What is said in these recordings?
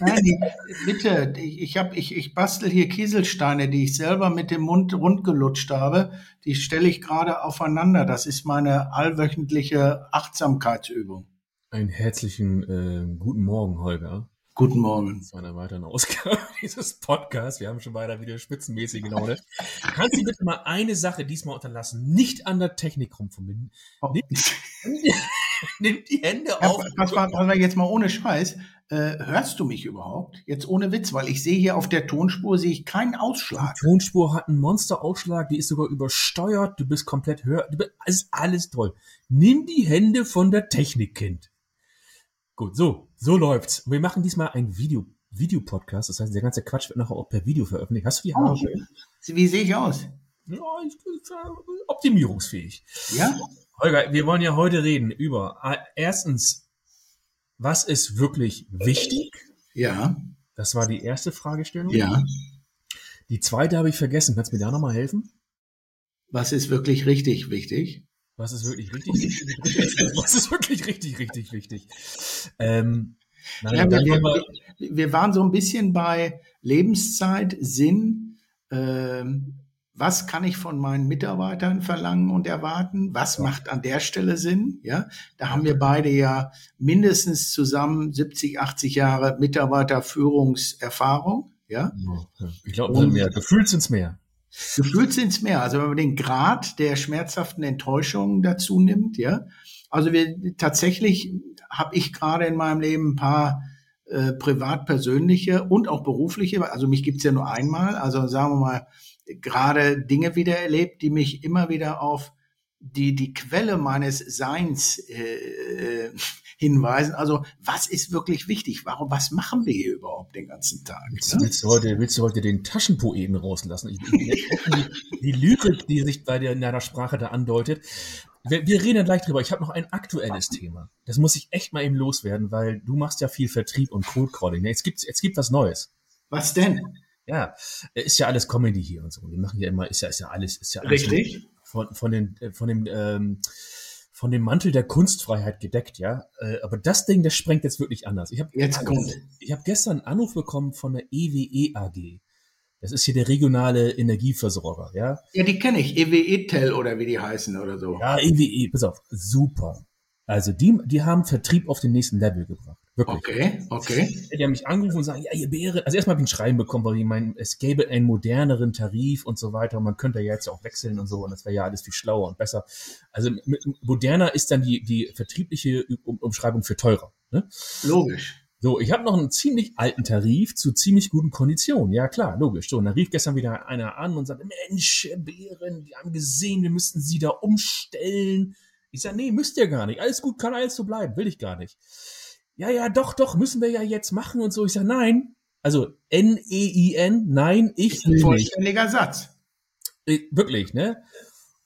Nein, bitte, ich, hab, ich, ich bastel hier Kieselsteine, die ich selber mit dem Mund rundgelutscht habe. Die stelle ich gerade aufeinander. Das ist meine allwöchentliche Achtsamkeitsübung. Einen herzlichen äh, guten Morgen, Holger. Guten Morgen. Zu einer weiteren Ausgabe dieses Podcasts. Wir haben schon weiter wieder spitzenmäßig Laune. Kannst du bitte mal eine Sache diesmal unterlassen? Nicht an der Technik rumfummeln. Oh. Nimm, nimm, die Hände ja, auf. Was war, was war jetzt mal ohne Scheiß? Äh, hörst du mich überhaupt? Jetzt ohne Witz, weil ich sehe hier auf der Tonspur sehe ich keinen Ausschlag. Die Tonspur hat einen Monsterausschlag, die ist sogar übersteuert, du bist komplett hör, es ist alles toll. Nimm die Hände von der Technik, Kind. Gut, so, so läuft's. Wir machen diesmal ein Video, Videopodcast. Das heißt, der ganze Quatsch wird nachher auch per Video veröffentlicht. Hast du die Haare? Oh, wie sehe ich aus? Ja, ich bin optimierungsfähig. Ja? Holger, wir wollen ja heute reden über äh, erstens, was ist wirklich wichtig? Ja. Das war die erste Fragestellung. Ja. Die zweite habe ich vergessen. Kannst du mir da nochmal helfen? Was ist wirklich richtig wichtig? Was ist wirklich richtig, wichtig? Was ist wirklich richtig, richtig wichtig? Ähm, nein, ja, wir, wir, wir, waren so ein bisschen bei Lebenszeit, Sinn. Ähm, was kann ich von meinen Mitarbeitern verlangen und erwarten? Was macht an der Stelle Sinn? Ja, da haben wir beide ja mindestens zusammen 70, 80 Jahre Mitarbeiterführungserfahrung. Ja, ich glaube, mehr. Gefühlt sind es mehr. Gefühlt sind es mehr. Also wenn man den Grad der schmerzhaften Enttäuschung dazu nimmt, ja. Also wir tatsächlich habe ich gerade in meinem Leben ein paar äh, privat persönliche und auch berufliche, also mich gibt's ja nur einmal, also sagen wir mal, gerade Dinge wieder erlebt, die mich immer wieder auf die, die Quelle meines Seins äh, hinweisen. Also was ist wirklich wichtig? Warum, was machen wir hier überhaupt den ganzen Tag? Willst, ne? willst, du, heute, willst du heute den Taschenpoeten rauslassen? Ich, die, die Lyrik, die sich bei dir in deiner Sprache da andeutet. Wir, wir reden gleich drüber. Ich habe noch ein aktuelles Thema. Das muss ich echt mal eben loswerden, weil du machst ja viel Vertrieb und Cold Calling. Jetzt gibt jetzt gibt was Neues. Was denn? Ja, ist ja alles Comedy hier und so. Wir machen ja immer, ist ja, ist ja alles, ist ja alles Richtig. Von, von den, von dem, ähm, von dem Mantel der Kunstfreiheit gedeckt, ja. Äh, aber das Ding, das sprengt jetzt wirklich anders. Ich habe jetzt kommt. Ich habe gestern einen Anruf bekommen von der EWE AG. Das ist hier der regionale Energieversorger, ja. Ja, die kenne ich. EWE Tel oder wie die heißen oder so. Ja, EWE, pass auf, super. Also die, die haben Vertrieb auf den nächsten Level gebracht. Wirklich. Okay, okay. Die haben mich angerufen und sagen, ja, ihr Bäre, also erstmal habe ich ein Schreiben bekommen, weil ich meine, es gäbe einen moderneren Tarif und so weiter und man könnte ja jetzt auch wechseln und so und das wäre ja alles viel schlauer und besser. Also mit, moderner ist dann die, die vertriebliche um Umschreibung für teurer. Ne? Logisch. So, ich habe noch einen ziemlich alten Tarif zu ziemlich guten Konditionen. Ja, klar, logisch. So, und dann rief gestern wieder einer an und sagte, Mensch, Bären, die haben gesehen, wir müssten sie da umstellen. Ich sage, nee, müsst ihr gar nicht. Alles gut, kann alles so bleiben, will ich gar nicht ja, ja, doch, doch, müssen wir ja jetzt machen und so. Ich sage, nein. Also N-E-I-N, nein, ich will Vollständiger Satz. Äh, wirklich, ne?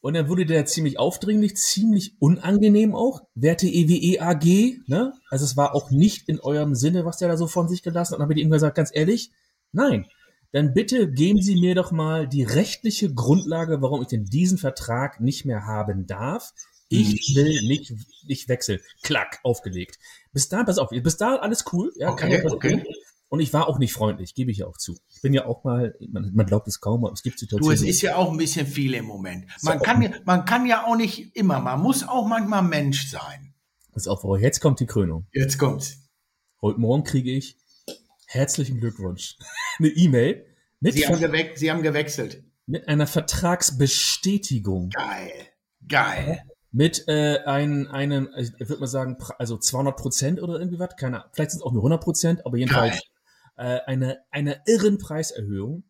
Und dann wurde der ziemlich aufdringlich, ziemlich unangenehm auch. Werte EWE AG, ne? Also es war auch nicht in eurem Sinne, was der da so von sich gelassen hat. Und dann habe ich ihm gesagt, ganz ehrlich, nein. Dann bitte geben Sie mir doch mal die rechtliche Grundlage, warum ich denn diesen Vertrag nicht mehr haben darf. Ich mhm. will nicht, nicht wechseln. Klack, aufgelegt. Bis da, pass auf, bis da alles cool. Ja, okay, okay. Und ich war auch nicht freundlich, gebe ich ja auch zu. Ich bin ja auch mal, man, man glaubt es kaum, aber es gibt Situationen. Du, es ist ja auch ein bisschen viel im Moment. Man kann, ja, man kann ja auch nicht immer, man muss auch manchmal Mensch sein. Pass auf, jetzt kommt die Krönung. Jetzt kommt's. Heute Morgen kriege ich herzlichen Glückwunsch. Eine E-Mail. Sie, haben Sie haben gewechselt. Mit einer Vertragsbestätigung. Geil. Geil mit äh, ein, einem, ich würde mal sagen, also 200 Prozent oder irgendwie was, keine vielleicht sind es auch nur 100 Prozent, aber jedenfalls äh, eine, eine irren Preiserhöhung,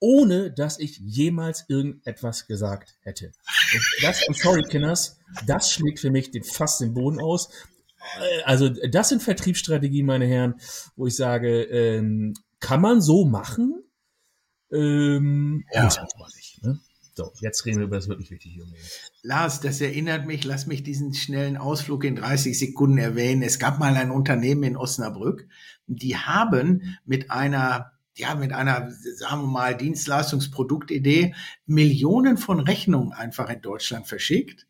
ohne dass ich jemals irgendetwas gesagt hätte. Und das, I'm sorry, Kinders, das schlägt für mich den fast den Boden aus. Äh, also das sind Vertriebsstrategien, meine Herren, wo ich sage, ähm, kann man so machen? Ähm, ja. Muss man nicht. Ne? So, jetzt reden wir über das wirklich wichtige. Lars, das erinnert mich, lass mich diesen schnellen Ausflug in 30 Sekunden erwähnen. Es gab mal ein Unternehmen in Osnabrück, die haben mit einer ja, mit einer, sagen wir mal, Dienstleistungsproduktidee Millionen von Rechnungen einfach in Deutschland verschickt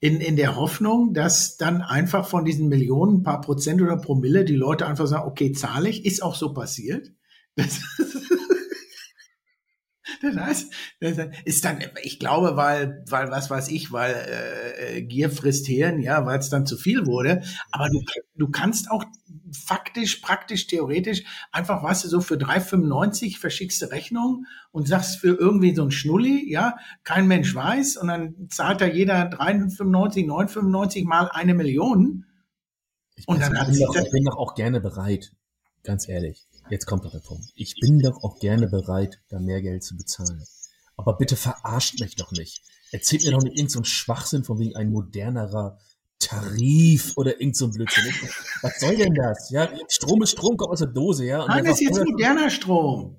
in, in der Hoffnung, dass dann einfach von diesen Millionen, ein paar Prozent oder Promille, die Leute einfach sagen, okay, zahle ich, ist auch so passiert. Das, das das ist dann, ich glaube, weil, weil was weiß ich, weil äh, äh Gier frisst Hirn, ja, weil es dann zu viel wurde. Aber du, du kannst auch faktisch, praktisch, theoretisch einfach, weißt du, so für 3,95 verschickst du Rechnung und sagst für irgendwie so ein Schnulli, ja, kein Mensch weiß und dann zahlt da jeder 3,95, 9,95 mal eine Million. Ich und dann ich bin, doch, ich bin doch auch gerne bereit, ganz ehrlich. Jetzt kommt doch der Punkt. Ich bin doch auch gerne bereit, da mehr Geld zu bezahlen. Aber bitte verarscht mich doch nicht. Erzählt mir doch nicht irgendeinen so Schwachsinn von wegen ein modernerer Tarif oder irgend so ein Blödsinn. Was soll denn das? Ja, Strom ist Strom, kommt aus der Dose, ja. Und Nein, das ist jetzt moderner Strom.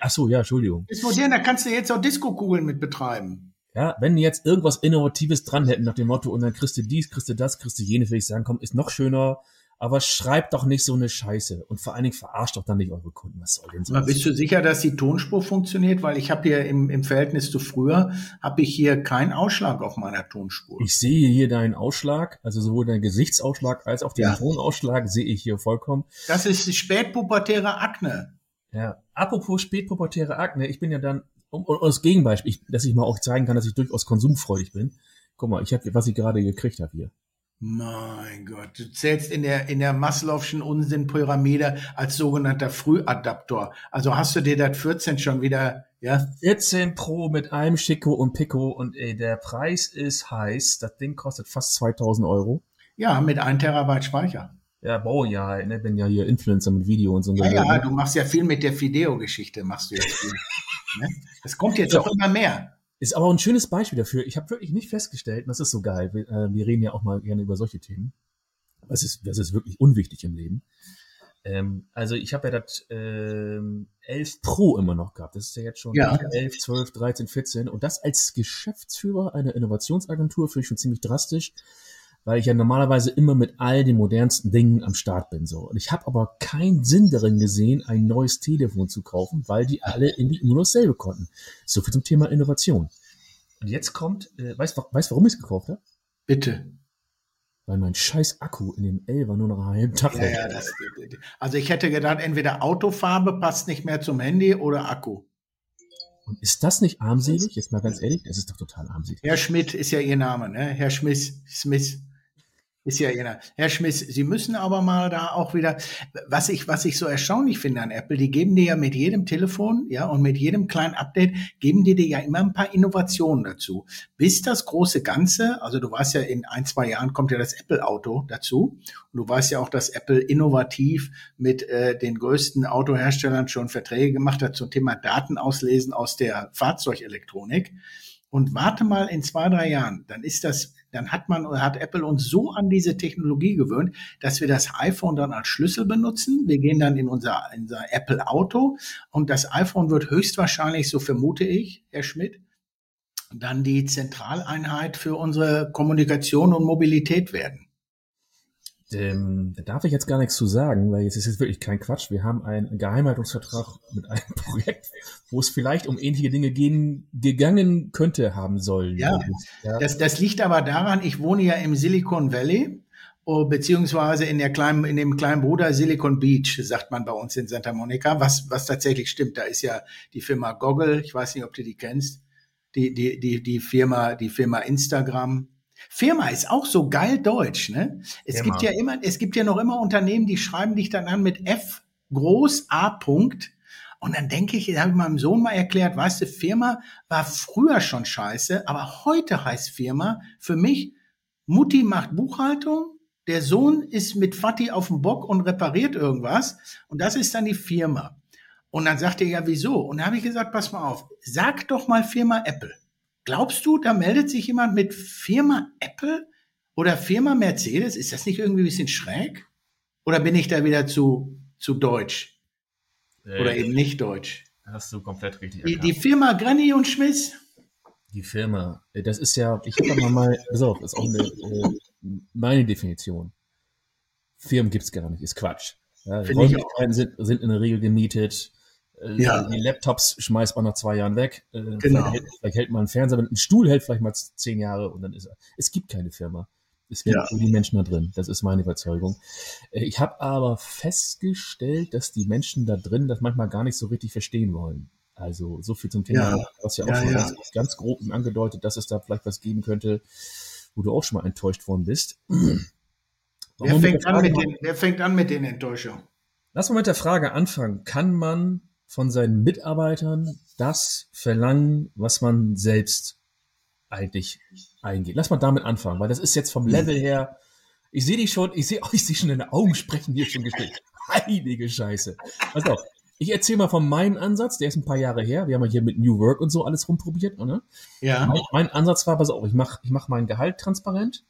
ach so, ja, Entschuldigung. Ist modern, da kannst du jetzt auch Disco-Kugeln mit betreiben. Ja, wenn die jetzt irgendwas Innovatives dran hätten nach dem Motto, und dann kriegst du dies, kriegst du das, kriegst du jenes, würde ich sagen, komm, ist noch schöner, aber schreibt doch nicht so eine Scheiße und vor allen Dingen verarscht doch dann nicht eure Kunden. Was soll denn so? Bist du sicher, dass die Tonspur funktioniert? Weil ich habe hier im, im Verhältnis zu früher, habe ich hier keinen Ausschlag auf meiner Tonspur. Ich sehe hier deinen Ausschlag, also sowohl deinen Gesichtsausschlag als auch den ja. Tonausschlag sehe ich hier vollkommen. Das ist spätpubertäre Akne. Ja, apropos spätpubertäre Akne, ich bin ja dann, um, um als Gegenbeispiel, ich, dass ich mal auch zeigen kann, dass ich durchaus konsumfreudig bin. Guck mal, ich habe, was ich gerade gekriegt habe hier. Mein Gott, du zählst in der, in der Maslow'schen Unsinnpyramide als sogenannter Frühadaptor. Also hast du dir das 14 schon wieder, ja? 14 Pro mit einem Chico und Pico und ey, der Preis ist heiß. Das Ding kostet fast 2000 Euro. Ja, mit 1 Terabyte Speicher. Ja, boah, ja, ne, bin ja hier Influencer mit Video und so. Ja, ja, du machst ja viel mit der Fideo-Geschichte, machst du jetzt viel. ne? Das kommt jetzt ja. auch immer mehr. Ist aber ein schönes Beispiel dafür. Ich habe wirklich nicht festgestellt, und das ist so geil, wir, äh, wir, reden ja auch mal gerne über solche Themen. Das ist, das ist wirklich unwichtig im Leben. Ähm, also ich habe ja das ähm, 11 Pro immer noch gehabt. Das ist ja jetzt schon ja. 11, 12, 13, 14. Und das als Geschäftsführer einer Innovationsagentur finde ich schon ziemlich drastisch weil ich ja normalerweise immer mit all den modernsten Dingen am Start bin. So. Und ich habe aber keinen Sinn darin gesehen, ein neues Telefon zu kaufen, weil die alle irgendwie nur dasselbe konnten. So viel zum Thema Innovation. Und jetzt kommt, äh, weißt du, weißt, warum ich es gekauft habe? Bitte. Weil mein scheiß Akku in dem L war nur noch einen halben Tag ja, ja, das, Also ich hätte gedacht, entweder Autofarbe passt nicht mehr zum Handy oder Akku. Und ist das nicht armselig? Jetzt mal ganz ehrlich, das ist doch total armselig. Herr Schmidt ist ja Ihr Name, ne? Herr Schmidt, Smith. Ist ja genau. Herr Schmiss, Sie müssen aber mal da auch wieder, was ich, was ich so erstaunlich finde an Apple, die geben dir ja mit jedem Telefon, ja, und mit jedem kleinen Update, geben die dir ja immer ein paar Innovationen dazu. Bis das große Ganze, also du weißt ja, in ein, zwei Jahren kommt ja das Apple-Auto dazu. Und du weißt ja auch, dass Apple innovativ mit äh, den größten Autoherstellern schon Verträge gemacht hat zum Thema Datenauslesen aus der Fahrzeugelektronik. Und warte mal in zwei, drei Jahren, dann ist das dann hat man hat Apple uns so an diese Technologie gewöhnt, dass wir das iPhone dann als Schlüssel benutzen. Wir gehen dann in unser, in unser Apple Auto und das iPhone wird höchstwahrscheinlich, so vermute ich, Herr Schmidt, dann die Zentraleinheit für unsere Kommunikation und Mobilität werden. Ähm, da darf ich jetzt gar nichts zu sagen, weil jetzt ist es wirklich kein Quatsch. Wir haben einen Geheimhaltungsvertrag mit einem Projekt, wo es vielleicht um ähnliche Dinge gehen, gegangen könnte haben sollen. Ja, ja. Das, das liegt aber daran, ich wohne ja im Silicon Valley oh, beziehungsweise in der kleinen, in dem kleinen Bruder Silicon Beach, sagt man bei uns in Santa Monica, was, was tatsächlich stimmt. Da ist ja die Firma Goggle, ich weiß nicht, ob du die kennst, die, die, die, die Firma, die Firma Instagram, Firma ist auch so geil deutsch, ne? Es Firma. gibt ja immer, es gibt ja noch immer Unternehmen, die schreiben dich dann an mit F groß A Punkt. Und dann denke ich, habe ich meinem Sohn mal erklärt, weißt du, Firma war früher schon scheiße, aber heute heißt Firma für mich, Mutti macht Buchhaltung, der Sohn ist mit Vati auf dem Bock und repariert irgendwas und das ist dann die Firma. Und dann sagt er ja, wieso? Und dann habe ich gesagt, pass mal auf, sag doch mal Firma Apple. Glaubst du, da meldet sich jemand mit Firma Apple oder Firma Mercedes? Ist das nicht irgendwie ein bisschen schräg? Oder bin ich da wieder zu, zu deutsch? Oder äh, eben nicht deutsch? Hast du komplett richtig die, die Firma Granny und Schmiss? Die Firma, äh, das ist ja, ich habe mal, pass auf, das ist auch eine, äh, meine Definition. Firmen gibt's gar nicht, ist Quatsch. Ja, Räumlichkeiten sind, sind in der Regel gemietet, ja. Die Laptops schmeißt man nach zwei Jahren weg. Äh, genau. Vielleicht hält, vielleicht hält man einen Fernseher, ein Stuhl hält vielleicht mal zehn Jahre und dann ist er. Es gibt keine Firma. Es gibt ja. nur die Menschen da drin. Das ist meine Überzeugung. Äh, ich habe aber festgestellt, dass die Menschen da drin das manchmal gar nicht so richtig verstehen wollen. Also so viel zum Thema, ja. was ja auch ja, schon ja. Ganz, ganz grob angedeutet, dass es da vielleicht was geben könnte, wo du auch schon mal enttäuscht worden bist. Wer fängt, an mit den, wer fängt an mit den Enttäuschungen? Lass mal mit der Frage anfangen. Kann man von seinen Mitarbeitern das verlangen, was man selbst eigentlich eingeht? Lass mal damit anfangen, weil das ist jetzt vom Level her, ich sehe dich schon, ich sehe euch oh, schon in den Augen sprechen, hier schon gestellt. Heilige Scheiße. Pass auf, ich erzähle mal von meinem Ansatz, der ist ein paar Jahre her. Wir haben ja hier mit New Work und so alles rumprobiert, ne? Ja. Mein, mein Ansatz war, pass auf, ich mache ich mach mein Gehalt transparent.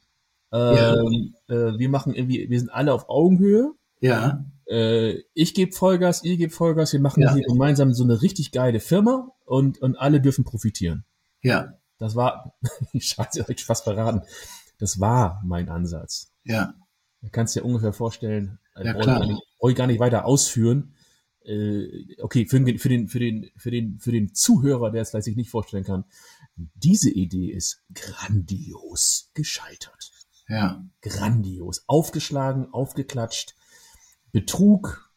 Ähm, ja. äh, wir machen irgendwie, wir sind alle auf Augenhöhe. Ja. Äh, ich gebe Vollgas, ihr gebt Vollgas, wir machen ja. hier gemeinsam so eine richtig geile Firma und, und alle dürfen profitieren. Ja. Das war, scheiße, ich fast verraten. Das war mein Ansatz. Ja. Du kannst dir ungefähr vorstellen, ja, brauche ich, brauch ich gar nicht weiter ausführen. Äh, okay, für den, für den, für den, für den, für den Zuhörer, der es vielleicht sich nicht vorstellen kann, diese Idee ist grandios gescheitert. Ja. Grandios. Aufgeschlagen, aufgeklatscht. Betrug.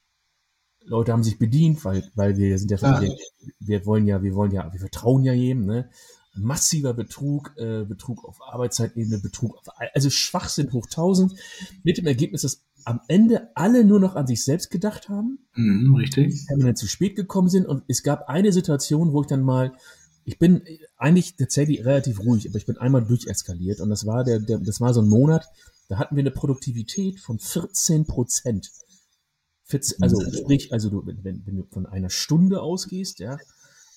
Leute haben sich bedient, weil, weil wir sind ja, ja. Wir, wir wollen ja, wir wollen ja, wir vertrauen ja jedem, ne? Massiver Betrug, äh, Betrug auf Arbeitszeitebene, Betrug auf, also Schwachsinn hoch 1000, mit dem Ergebnis, dass am Ende alle nur noch an sich selbst gedacht haben. Mhm, richtig. Dann zu spät gekommen sind und es gab eine Situation, wo ich dann mal ich bin eigentlich tatsächlich relativ ruhig, aber ich bin einmal durcheskaliert und das war der, der das war so ein Monat, da hatten wir eine Produktivität von 14 Prozent. Also sprich, also du, wenn, wenn du von einer Stunde ausgehst, ja,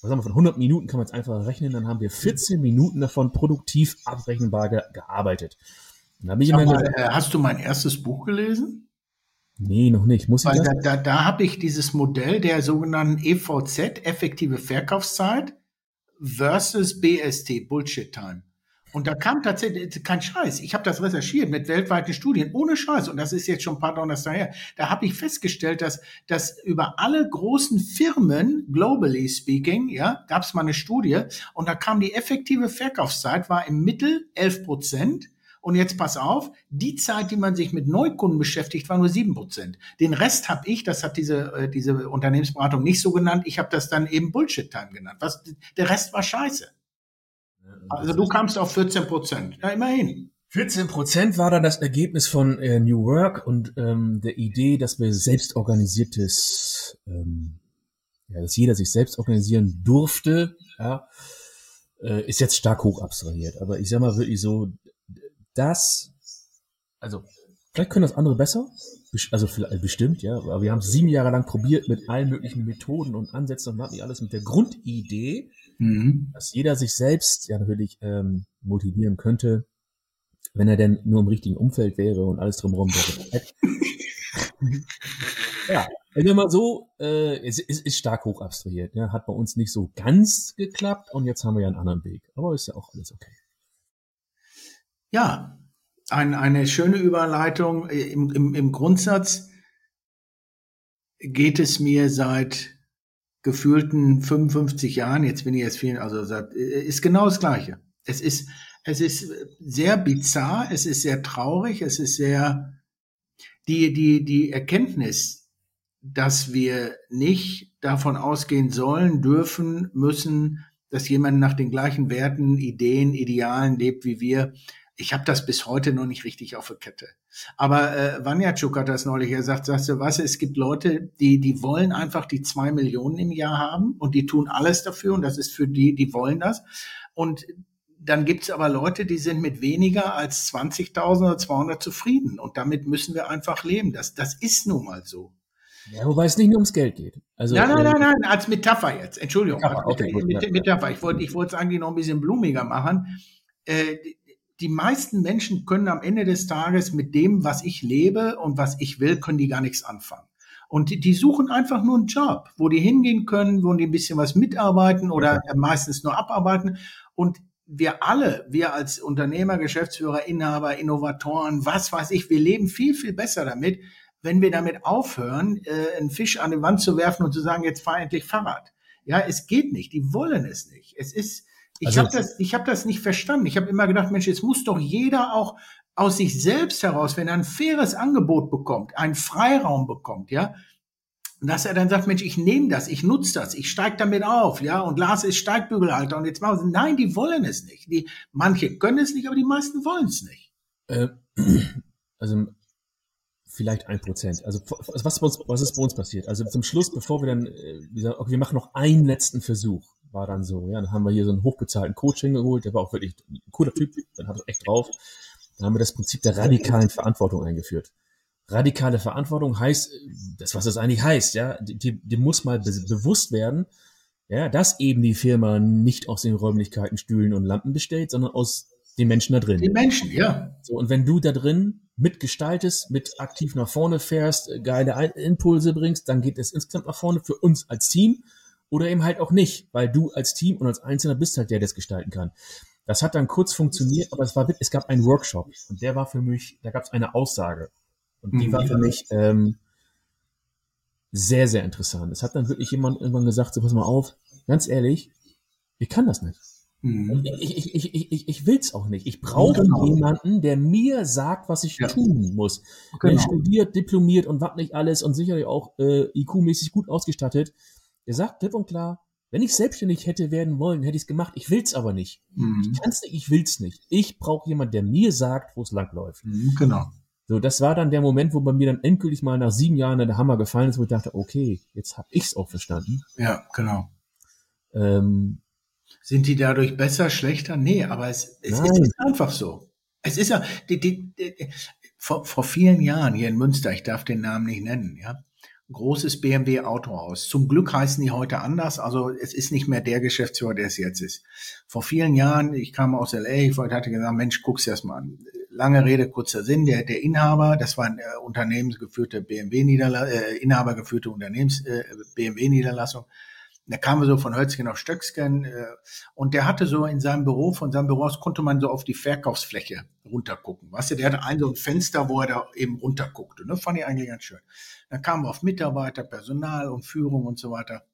was sagen wir, von 100 Minuten kann man es einfach rechnen, dann haben wir 14 Minuten davon produktiv abrechenbar ge gearbeitet. Mal, gesagt, hast du mein erstes Buch gelesen? Nee, noch nicht. Muss ich Weil da, da, da habe ich dieses Modell der sogenannten EVZ, effektive Verkaufszeit, versus BST, Bullshit Time. Und da kam tatsächlich kein Scheiß. Ich habe das recherchiert mit weltweiten Studien, ohne Scheiß. Und das ist jetzt schon ein paar Donnerstag her. Da habe ich festgestellt, dass, dass über alle großen Firmen, globally speaking, ja, gab es mal eine Studie. Und da kam die effektive Verkaufszeit, war im Mittel 11 Prozent. Und jetzt pass auf, die Zeit, die man sich mit Neukunden beschäftigt, war nur sieben Prozent. Den Rest habe ich, das hat diese, äh, diese Unternehmensberatung nicht so genannt, ich habe das dann eben Bullshit-Time genannt. Was, der Rest war scheiße. Also du kamst auf 14 Prozent. Ja, immerhin. 14 Prozent war dann das Ergebnis von äh, New Work und ähm, der Idee, dass wir selbstorganisiertes, ähm, ja, dass jeder sich selbst organisieren durfte, ja, äh, ist jetzt stark hoch abstrahiert. Aber ich sag mal wirklich so, das, also vielleicht können das andere besser, also vielleicht, bestimmt, ja, aber wir haben es sieben Jahre lang probiert mit allen möglichen Methoden und Ansätzen und nicht alles mit der Grundidee, mhm. dass jeder sich selbst ja natürlich ähm, motivieren könnte, wenn er denn nur im richtigen Umfeld wäre und alles drumherum wäre. ja, also mal so, äh, es ist, ist stark hoch abstrahiert, ja, hat bei uns nicht so ganz geklappt und jetzt haben wir ja einen anderen Weg, aber ist ja auch alles okay. Ja, ein, eine schöne Überleitung. Im, im, Im Grundsatz geht es mir seit gefühlten 55 Jahren, jetzt bin ich jetzt viel, also seit, ist genau das Gleiche. Es ist, es ist sehr bizarr, es ist sehr traurig, es ist sehr, die, die, die Erkenntnis, dass wir nicht davon ausgehen sollen, dürfen, müssen, dass jemand nach den gleichen Werten, Ideen, Idealen lebt wie wir, ich habe das bis heute noch nicht richtig auf der Kette. Aber äh, Vanjatschuk hat das neulich gesagt, sagst du was, es gibt Leute, die, die wollen einfach die zwei Millionen im Jahr haben und die tun alles dafür und das ist für die, die wollen das. Und dann gibt's aber Leute, die sind mit weniger als 20.000 oder 200 zufrieden und damit müssen wir einfach leben. Das, das ist nun mal so. Ja, wobei es nicht nur ums Geld geht. Also, nein, nein, nein, nein, als Metapher jetzt. Entschuldigung. Metapher, okay, mit, Metapher. Ich wollte ich wollte es eigentlich noch ein bisschen blumiger machen. Äh, die meisten Menschen können am Ende des Tages mit dem, was ich lebe und was ich will, können die gar nichts anfangen. Und die, die suchen einfach nur einen Job, wo die hingehen können, wo die ein bisschen was mitarbeiten oder okay. meistens nur abarbeiten. Und wir alle, wir als Unternehmer, Geschäftsführer, Inhaber, Innovatoren, was weiß ich, wir leben viel, viel besser damit, wenn wir damit aufhören, äh, einen Fisch an die Wand zu werfen und zu sagen, jetzt fahr endlich Fahrrad. Ja, es geht nicht. Die wollen es nicht. Es ist, ich also, habe das, ich habe das nicht verstanden. Ich habe immer gedacht, Mensch, jetzt muss doch jeder auch aus sich selbst heraus, wenn er ein faires Angebot bekommt, einen Freiraum bekommt, ja, dass er dann sagt, Mensch, ich nehme das, ich nutze das, ich steige damit auf, ja, und Lars ist Steigbügelhalter und jetzt machen sie, nein, die wollen es nicht. Die, manche können es nicht, aber die meisten wollen es nicht. Äh, also vielleicht ein Prozent. Also was, was ist bei uns passiert? Also zum Schluss, bevor wir dann, äh, wir sagen, okay, wir machen noch einen letzten Versuch, war dann so, ja, dann haben wir hier so einen hochbezahlten Coach hingeholt, der war auch wirklich ein cooler Typ, dann hat er echt drauf. Dann haben wir das Prinzip der radikalen Verantwortung eingeführt. Radikale Verantwortung heißt, das was das eigentlich heißt, ja, die, die muss mal be bewusst werden, ja, dass eben die Firma nicht aus den Räumlichkeiten, Stühlen und Lampen besteht, sondern aus den Menschen da drin. Die Menschen, ja. So, und wenn du da drin mitgestaltest, mit aktiv nach vorne fährst, geile Impulse bringst, dann geht es insgesamt nach vorne für uns als Team oder eben halt auch nicht, weil du als Team und als Einzelner bist halt der, der es gestalten kann. Das hat dann kurz funktioniert, aber es war, es gab einen Workshop und der war für mich, da gab es eine Aussage und die mhm. war für mich ähm, sehr, sehr interessant. Es hat dann wirklich jemand irgendwann gesagt, so pass mal auf, ganz ehrlich, ich kann das nicht. Mhm. Ich, ich, ich, ich, ich, ich will es auch nicht. Ich brauche genau. jemanden, der mir sagt, was ich ja. tun muss. Genau. Der studiert, diplomiert und was nicht alles und sicherlich auch äh, IQ-mäßig gut ausgestattet. Der sagt klipp und klar, wenn ich selbstständig hätte werden wollen, hätte ich es gemacht. Ich will's aber nicht. Mhm. Ich kann's nicht, ich will's nicht. Ich brauche jemanden, der mir sagt, wo es langläuft. Mhm, genau. So, das war dann der Moment, wo bei mir dann endgültig mal nach sieben Jahren der Hammer gefallen ist, wo ich dachte, okay, jetzt hab ich's auch verstanden. Ja, genau. Ähm, sind die dadurch besser, schlechter? Nee, aber es, es ist einfach so. Es ist ja, die, die, die, vor, vor vielen Jahren hier in Münster, ich darf den Namen nicht nennen, ja, großes BMW Autohaus. Zum Glück heißen die heute anders, also es ist nicht mehr der Geschäftsführer, der es jetzt ist. Vor vielen Jahren, ich kam aus LA, ich wollte, hatte gesagt, Mensch, guck's erst mal an. Lange Rede, kurzer Sinn, der, der Inhaber, das war eine unternehmensgeführte BMW-Niederlassung, äh, inhabergeführte Unternehmens, äh, BMW-Niederlassung, der kam so von Hölzgen auf Stöcksken äh, und der hatte so in seinem Büro, von seinem Büro aus konnte man so auf die Verkaufsfläche runtergucken. Weißt du, der hatte ein so ein Fenster, wo er da eben runterguckte. Ne? Fand ich eigentlich ganz schön. Dann kam auf Mitarbeiter, Personal und Führung und so weiter.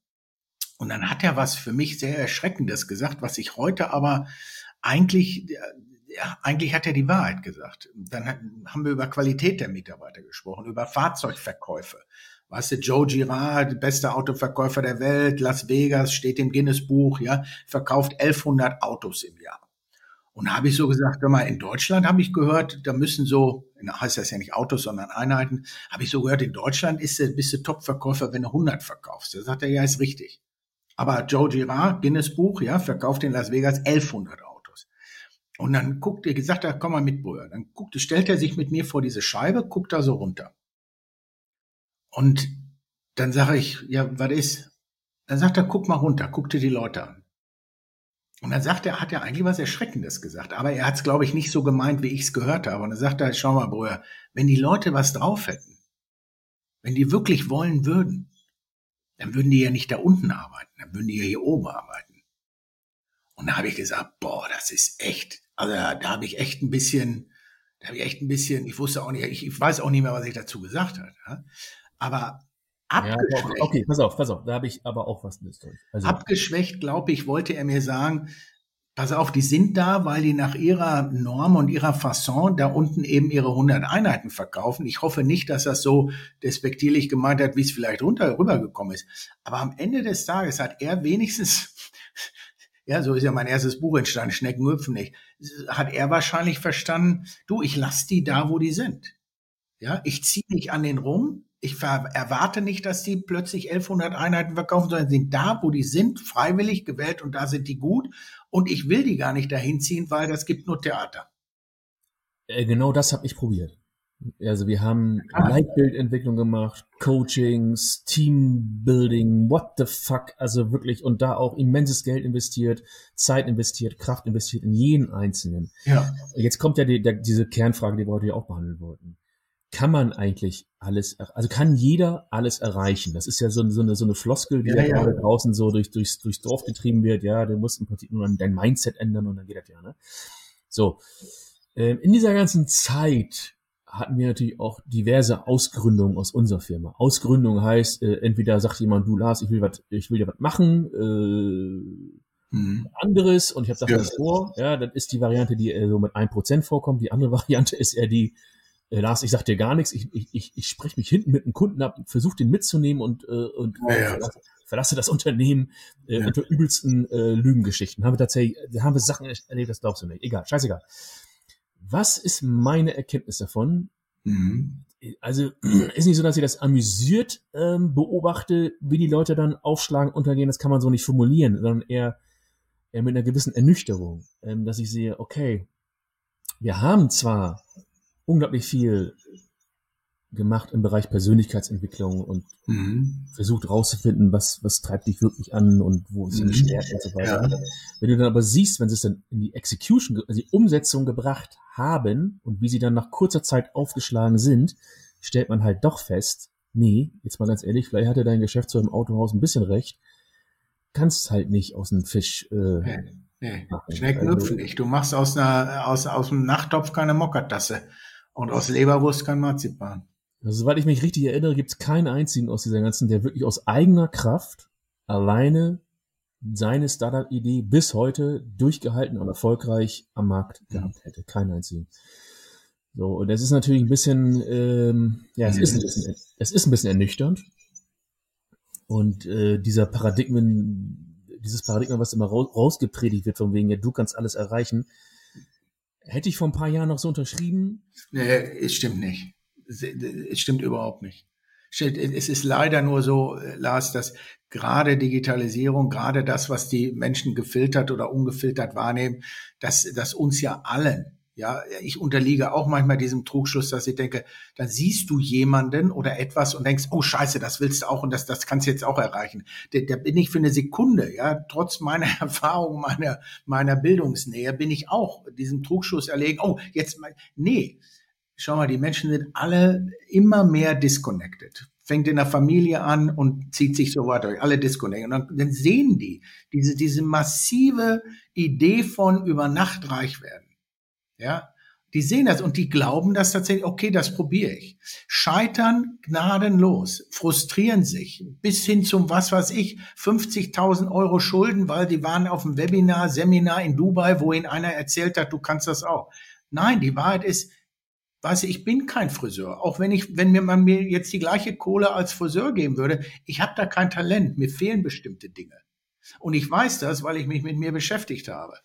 Und dann hat er was für mich sehr Erschreckendes gesagt, was ich heute aber eigentlich, ja, eigentlich hat er die Wahrheit gesagt. Dann haben wir über Qualität der Mitarbeiter gesprochen, über Fahrzeugverkäufe. Weißt du, Joe Girard, bester Autoverkäufer der Welt, Las Vegas, steht im Guinness-Buch, ja, verkauft 1100 Autos im Jahr. Und da habe ich so gesagt, hör mal, in Deutschland habe ich gehört, da müssen so, heißt das ja nicht Autos, sondern Einheiten, habe ich so gehört, in Deutschland ist, bist du Top-Verkäufer, wenn du 100 verkaufst. Da sagt er, ja, ist richtig. Aber Joe Girard, Guinness-Buch, ja, verkauft in Las Vegas 1100 Autos. Und dann guckt er, gesagt er, komm mal mit, Bruder. Dann guckt, stellt er sich mit mir vor diese Scheibe, guckt da so runter. Und dann sage ich, ja, was ist? Dann sagt er, guck mal runter, guck dir die Leute an. Und dann sagt er, hat er eigentlich was Erschreckendes gesagt. Aber er hat es, glaube ich, nicht so gemeint, wie ich es gehört habe. Und dann sagt er, schau mal, Bruder, wenn die Leute was drauf hätten, wenn die wirklich wollen würden, dann würden die ja nicht da unten arbeiten, dann würden die ja hier oben arbeiten. Und da habe ich gesagt, boah, das ist echt, also da, da habe ich echt ein bisschen, da habe ich echt ein bisschen, ich wusste auch nicht, ich, ich weiß auch nicht mehr, was ich dazu gesagt habe. Aber abgeschwächt. Ja, okay, pass auf, pass auf, da habe ich aber auch was durch. Also, abgeschwächt, glaube ich, wollte er mir sagen, pass auf, die sind da, weil die nach ihrer Norm und ihrer Fasson da unten eben ihre 100 Einheiten verkaufen. Ich hoffe nicht, dass das so despektierlich gemeint hat, wie es vielleicht runter, rübergekommen ist. Aber am Ende des Tages hat er wenigstens, ja, so ist ja mein erstes Buch entstanden, Schnecken hüpfen nicht, hat er wahrscheinlich verstanden, du, ich lass die da, wo die sind. Ja, ich ziehe nicht an den rum, ich erwarte nicht, dass die plötzlich 1100 Einheiten verkaufen, sondern sind da, wo die sind, freiwillig gewählt und da sind die gut. Und ich will die gar nicht dahin ziehen, weil das gibt nur Theater. Äh, genau das habe ich probiert. Also wir haben ah. Leitbildentwicklung gemacht, Coachings, Teambuilding, what the fuck, also wirklich und da auch immenses Geld investiert, Zeit investiert, Kraft investiert in jeden einzelnen. Ja. Jetzt kommt ja die, der, diese Kernfrage, die wir heute ja auch behandeln wollten kann man eigentlich alles, also kann jeder alles erreichen? Das ist ja so, so, eine, so eine Floskel, die ja, ja gerade draußen so durch, durchs, durchs Dorf getrieben wird. Ja, du musst im Prinzip nur dein Mindset ändern und dann geht das ja. Ne? So, ähm, in dieser ganzen Zeit hatten wir natürlich auch diverse Ausgründungen aus unserer Firma. Ausgründung heißt, äh, entweder sagt jemand, du Lars, ich will was, ich will dir was machen, äh, mhm. anderes und ich habe das ja. vor. Ja, das ist die Variante, die äh, so mit ein Prozent vorkommt. Die andere Variante ist eher die, äh, Lars, ich sag dir gar nichts, ich, ich, ich, ich spreche mich hinten mit einem Kunden ab, versuche den mitzunehmen und, äh, und ja, ja. Verlasse, verlasse, das Unternehmen äh, ja. unter übelsten äh, Lügengeschichten. Haben wir tatsächlich, haben wir Sachen erlebt, das glaubst du nicht. Egal, scheißegal. Was ist meine Erkenntnis davon? Mhm. Also ist nicht so, dass ich das amüsiert ähm, beobachte, wie die Leute dann aufschlagen, untergehen, das kann man so nicht formulieren, sondern eher, eher mit einer gewissen Ernüchterung, ähm, dass ich sehe, okay, wir haben zwar unglaublich viel gemacht im Bereich Persönlichkeitsentwicklung und mhm. versucht rauszufinden, was, was treibt dich wirklich an und wo ist deine mhm. Stärke und so weiter. Ja. Wenn du dann aber siehst, wenn sie es dann in die Execution, also die Umsetzung gebracht haben und wie sie dann nach kurzer Zeit aufgeschlagen sind, stellt man halt doch fest, nee, jetzt mal ganz ehrlich, vielleicht hatte dein Geschäftsführer im Autohaus ein bisschen recht, kannst halt nicht aus dem Fisch äh, nee, nee. Schnecken also, hüpfen nicht. Du machst aus einer aus aus dem Nachttopf keine Mockertasse und aus Leberwurst kein Marzipan. Also, soweit ich mich richtig erinnere, gibt es keinen einzigen aus dieser ganzen, der wirklich aus eigener Kraft alleine seine Startup-Idee bis heute durchgehalten und erfolgreich am Markt gehabt hätte. Keinen einzigen. So, und das ist natürlich ein bisschen, ähm, ja, es ist ein bisschen, es ist ein bisschen ernüchternd. Und äh, dieser Paradigmen, dieses Paradigma, was immer raus, rausgepredigt wird, von wegen, ja, du kannst alles erreichen, hätte ich vor ein paar Jahren noch so unterschrieben. Nee, es stimmt nicht. Es stimmt überhaupt nicht. Es ist leider nur so, äh, Lars, dass gerade Digitalisierung, gerade das, was die Menschen gefiltert oder ungefiltert wahrnehmen, dass, dass uns ja allen ja, ich unterliege auch manchmal diesem Trugschluss, dass ich denke, dann siehst du jemanden oder etwas und denkst, oh Scheiße, das willst du auch und das, das kannst du jetzt auch erreichen. Da, da bin ich für eine Sekunde, ja, trotz meiner Erfahrung, meiner, meiner Bildungsnähe, bin ich auch diesem Trugschluss erlegen, oh, jetzt mal, nee. Schau mal, die Menschen sind alle immer mehr disconnected fängt in der Familie an und zieht sich so weiter, alle disconnected. Und dann, dann sehen die diese, diese massive Idee von über Nacht reich werden ja, die sehen das und die glauben das tatsächlich, okay, das probiere ich. Scheitern gnadenlos, frustrieren sich bis hin zum, was weiß ich, 50.000 Euro Schulden, weil die waren auf einem Webinar, Seminar in Dubai, wo ihnen einer erzählt hat, du kannst das auch. Nein, die Wahrheit ist, weiß ich, ich bin kein Friseur. Auch wenn ich, wenn mir man mir jetzt die gleiche Kohle als Friseur geben würde, ich habe da kein Talent, mir fehlen bestimmte Dinge. Und ich weiß das, weil ich mich mit mir beschäftigt habe.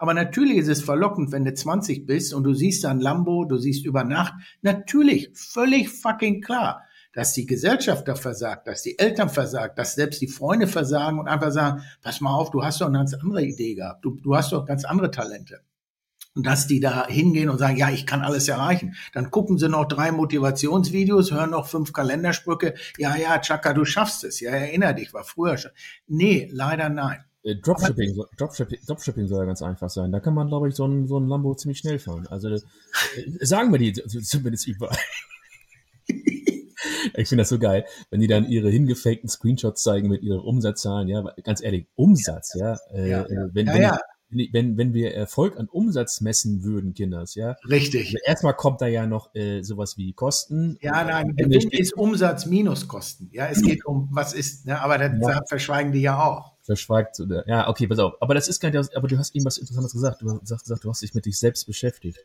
Aber natürlich ist es verlockend, wenn du 20 bist und du siehst ein Lambo, du siehst über Nacht. Natürlich, völlig fucking klar, dass die Gesellschaft da versagt, dass die Eltern versagt, dass selbst die Freunde versagen und einfach sagen, pass mal auf, du hast doch eine ganz andere Idee gehabt. Du, du hast doch ganz andere Talente. Und dass die da hingehen und sagen, ja, ich kann alles erreichen. Dann gucken sie noch drei Motivationsvideos, hören noch fünf Kalendersprüche. Ja, ja, Chaka, du schaffst es. Ja, erinner dich, war früher schon. Nee, leider nein. Äh, Dropshipping, Dropshipping, Dropshipping soll ja ganz einfach sein. Da kann man, glaube ich, so ein, so ein Lambo ziemlich schnell fahren. Also äh, sagen wir die zumindest überall. ich finde das so geil, wenn die dann ihre hingefakten Screenshots zeigen mit ihren Umsatzzahlen. Ja, ganz ehrlich, Umsatz, ja. ja, ja, äh, ja. Wenn, wenn, ja, wenn, wenn wir Erfolg an Umsatz messen würden, Kinders, ja. Richtig. Also erstmal kommt da ja noch äh, sowas wie Kosten. Ja, nein, Gewinn ist Umsatz minus Kosten. Ja, es geht um, was ist, ne, aber das ja. verschweigen die ja auch. Verschweigt, ja, okay, pass auf. Aber das ist gar nicht, aber du hast eben was Interessantes gesagt. Du hast gesagt, du hast dich mit dich selbst beschäftigt.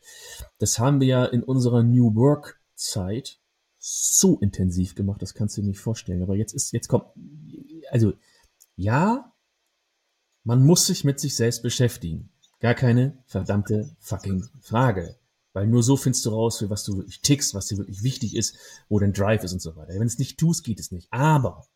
Das haben wir ja in unserer New Work Zeit so intensiv gemacht, das kannst du dir nicht vorstellen. Aber jetzt ist, jetzt kommt, also, ja, man muss sich mit sich selbst beschäftigen. Gar keine verdammte fucking Frage. Weil nur so findest du raus, für was du wirklich tickst, was dir wirklich wichtig ist, wo dein Drive ist und so weiter. Wenn es nicht tust, geht es nicht. Aber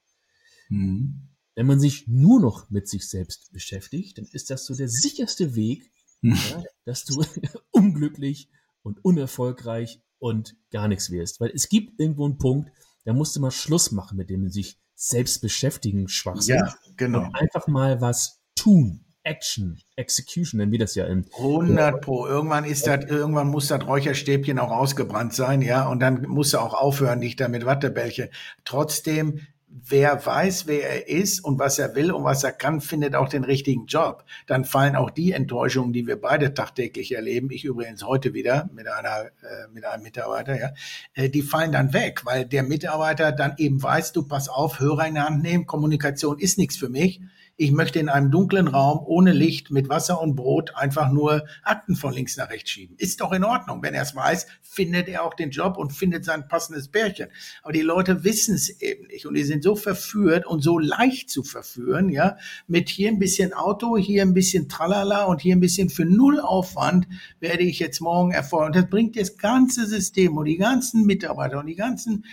mhm. Wenn man sich nur noch mit sich selbst beschäftigt, dann ist das so der sicherste Weg, ja, dass du unglücklich und unerfolgreich und gar nichts wirst. Weil es gibt irgendwo einen Punkt, da musst du mal Schluss machen mit dem sich selbst beschäftigen, Schwachsinn. Ja, genau. Und einfach mal was tun. Action, Execution, nennen wir das ja im. 100 pro. Irgendwann ist das, irgendwann muss das Räucherstäbchen auch ausgebrannt sein, ja, und dann musst du auch aufhören, dich da mit Wattebällchen. Trotzdem, wer weiß, wer er ist und was er will und was er kann, findet auch den richtigen Job. Dann fallen auch die Enttäuschungen, die wir beide tagtäglich erleben, ich übrigens heute wieder mit einer äh, mit einem Mitarbeiter, ja, äh, die fallen dann weg, weil der Mitarbeiter dann eben weiß, du pass auf, Hörer in die Hand nehmen, Kommunikation ist nichts für mich ich möchte in einem dunklen Raum ohne Licht mit Wasser und Brot einfach nur Akten von links nach rechts schieben. Ist doch in Ordnung. Wenn er es weiß, findet er auch den Job und findet sein passendes Pärchen. Aber die Leute wissen es eben nicht und die sind so verführt und so leicht zu verführen, ja, mit hier ein bisschen Auto, hier ein bisschen Tralala und hier ein bisschen für null Aufwand werde ich jetzt morgen erfolgen. Und das bringt das ganze System und die ganzen Mitarbeiter und die ganzen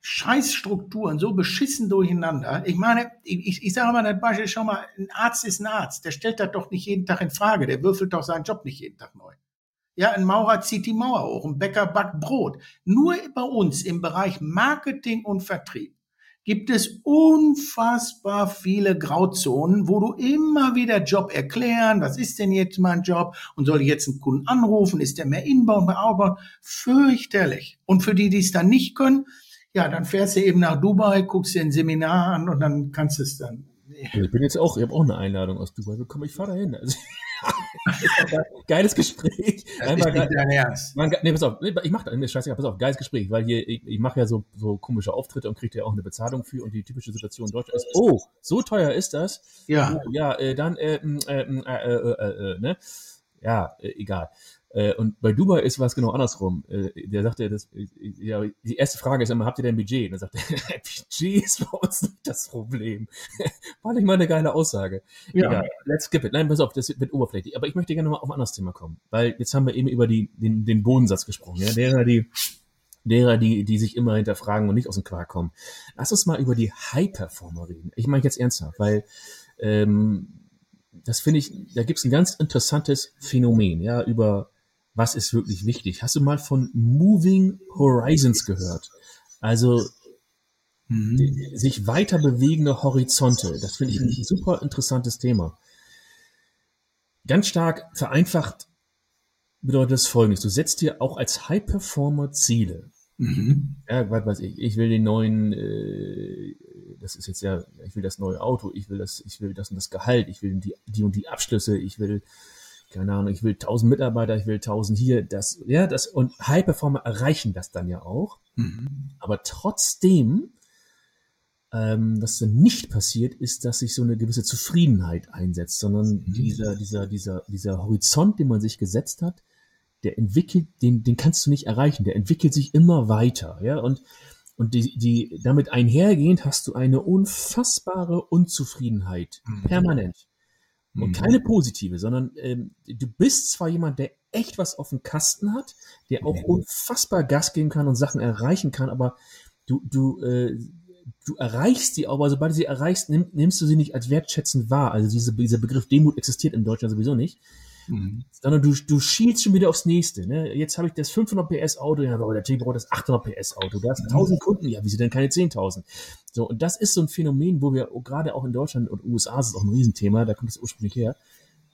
Scheißstrukturen so beschissen durcheinander. Ich meine, ich, ich sage mal das Beispiel, schau mal, ein Arzt ist ein Arzt, der stellt das doch nicht jeden Tag in Frage, der würfelt doch seinen Job nicht jeden Tag neu. Ja, ein Maurer zieht die Mauer hoch, ein Bäcker backt Brot. Nur bei uns im Bereich Marketing und Vertrieb gibt es unfassbar viele Grauzonen, wo du immer wieder Job erklären, was ist denn jetzt mein Job und soll ich jetzt einen Kunden anrufen, ist der mehr Inbound, mehr Outbound? Fürchterlich. Und für die, die es dann nicht können, ja, dann fährst du eben nach Dubai, guckst dir ein Seminar an und dann kannst du es dann. Also ich bin jetzt auch, ich habe auch eine Einladung aus Dubai bekommen, ich fahre dahin. Also, geiles Gespräch. Einmal. Man, nee, pass auf, ich mache das, scheißegal, pass auf, geiles Gespräch, weil hier, ich, ich mache ja so, so komische Auftritte und kriege ja auch eine Bezahlung für und die typische Situation in Deutschland ist, oh, so teuer ist das? Ja. Oh, ja, äh, dann, äh, äh, äh, äh, äh, ne? Ja, äh, egal. Äh, und bei Dubai ist was genau andersrum. Äh, der sagte, das, äh, ja, die erste Frage ist immer, habt ihr denn Budget? Und dann sagt er, Budget ist bei uns nicht das Problem. War nicht mal eine geile Aussage. Ja. Egal, let's skip it. Nein, pass auf, das wird oberflächlich. Aber ich möchte gerne mal auf ein anderes Thema kommen. Weil jetzt haben wir eben über die, den, den Bodensatz gesprochen. Ja? Derer, die, derer, die, die sich immer hinterfragen und nicht aus dem Quark kommen. Lass uns mal über die High-Performer reden. Ich meine jetzt ernsthaft, weil ähm, das finde ich, da gibt es ein ganz interessantes Phänomen, ja, über was ist wirklich wichtig. Hast du mal von Moving Horizons gehört? Also mhm. sich weiter bewegende Horizonte. Das finde ich ein super interessantes Thema. Ganz stark vereinfacht bedeutet das folgendes. Du setzt dir auch als High Performer Ziele. Mhm. Ja, was weiß ich. Ich will den neuen, äh, das ist jetzt ja, ich will das neue Auto, ich will das, ich will das und das Gehalt, ich will die, die und die Abschlüsse, ich will keine Ahnung, ich will 1000 Mitarbeiter, ich will 1000 hier, das, ja, das, und High Performer erreichen das dann ja auch. Mhm. Aber trotzdem, ähm, was dann nicht passiert, ist, dass sich so eine gewisse Zufriedenheit einsetzt, sondern mhm. dieser, dieser, dieser, dieser Horizont, den man sich gesetzt hat, der entwickelt, den, den kannst du nicht erreichen, der entwickelt sich immer weiter, ja, und, und die, die, damit einhergehend hast du eine unfassbare Unzufriedenheit, mhm. permanent. Und mhm. keine positive, sondern ähm, du bist zwar jemand, der echt was auf dem Kasten hat, der auch unfassbar Gas geben kann und Sachen erreichen kann, aber du, du, äh, du erreichst sie, aber sobald du sie erreichst, nimm, nimmst du sie nicht als wertschätzend wahr. Also diese, dieser Begriff Demut existiert in Deutschland sowieso nicht. Mhm. Sondern du, du schielst schon wieder aufs nächste. Ne? Jetzt habe ich das 500 PS Auto, ja, aber der T braucht das 800 PS Auto. Du hast 1000 Kunden, ja, wieso denn keine 10.000? So, und das ist so ein Phänomen, wo wir gerade auch in Deutschland und USA ist es auch ein Riesenthema, da kommt es ursprünglich her,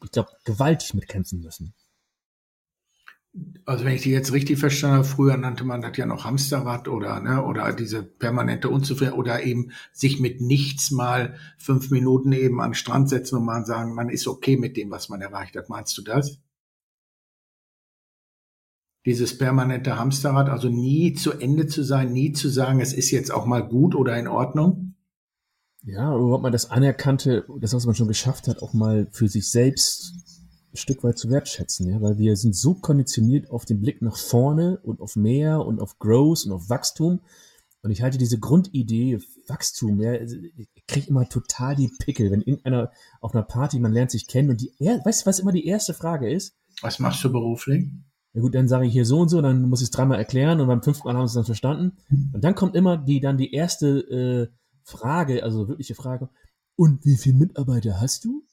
ich glaube, gewaltig mitkämpfen müssen. Also wenn ich die jetzt richtig verstanden habe, früher nannte man das ja noch Hamsterrad oder ne, oder diese permanente Unzufriedenheit oder eben sich mit nichts mal fünf Minuten eben an den Strand setzen und mal sagen, man ist okay mit dem, was man erreicht hat. Meinst du das? Dieses permanente Hamsterrad, also nie zu Ende zu sein, nie zu sagen, es ist jetzt auch mal gut oder in Ordnung? Ja, überhaupt mal das Anerkannte, das, was man schon geschafft hat, auch mal für sich selbst Stück weit zu wertschätzen, ja, weil wir sind so konditioniert auf den Blick nach vorne und auf mehr und auf Growth und auf Wachstum. Und ich halte diese Grundidee Wachstum, ja, also, ich kriege immer total die Pickel, wenn irgendeiner auf einer Party, man lernt sich kennen und die, weißt du, was immer die erste Frage ist? Was machst du beruflich? Ja gut, dann sage ich hier so und so, dann muss ich es dreimal erklären und beim fünften Mal haben sie es dann verstanden. Und dann kommt immer die, dann die erste äh, Frage, also wirkliche Frage, und wie viele Mitarbeiter hast du?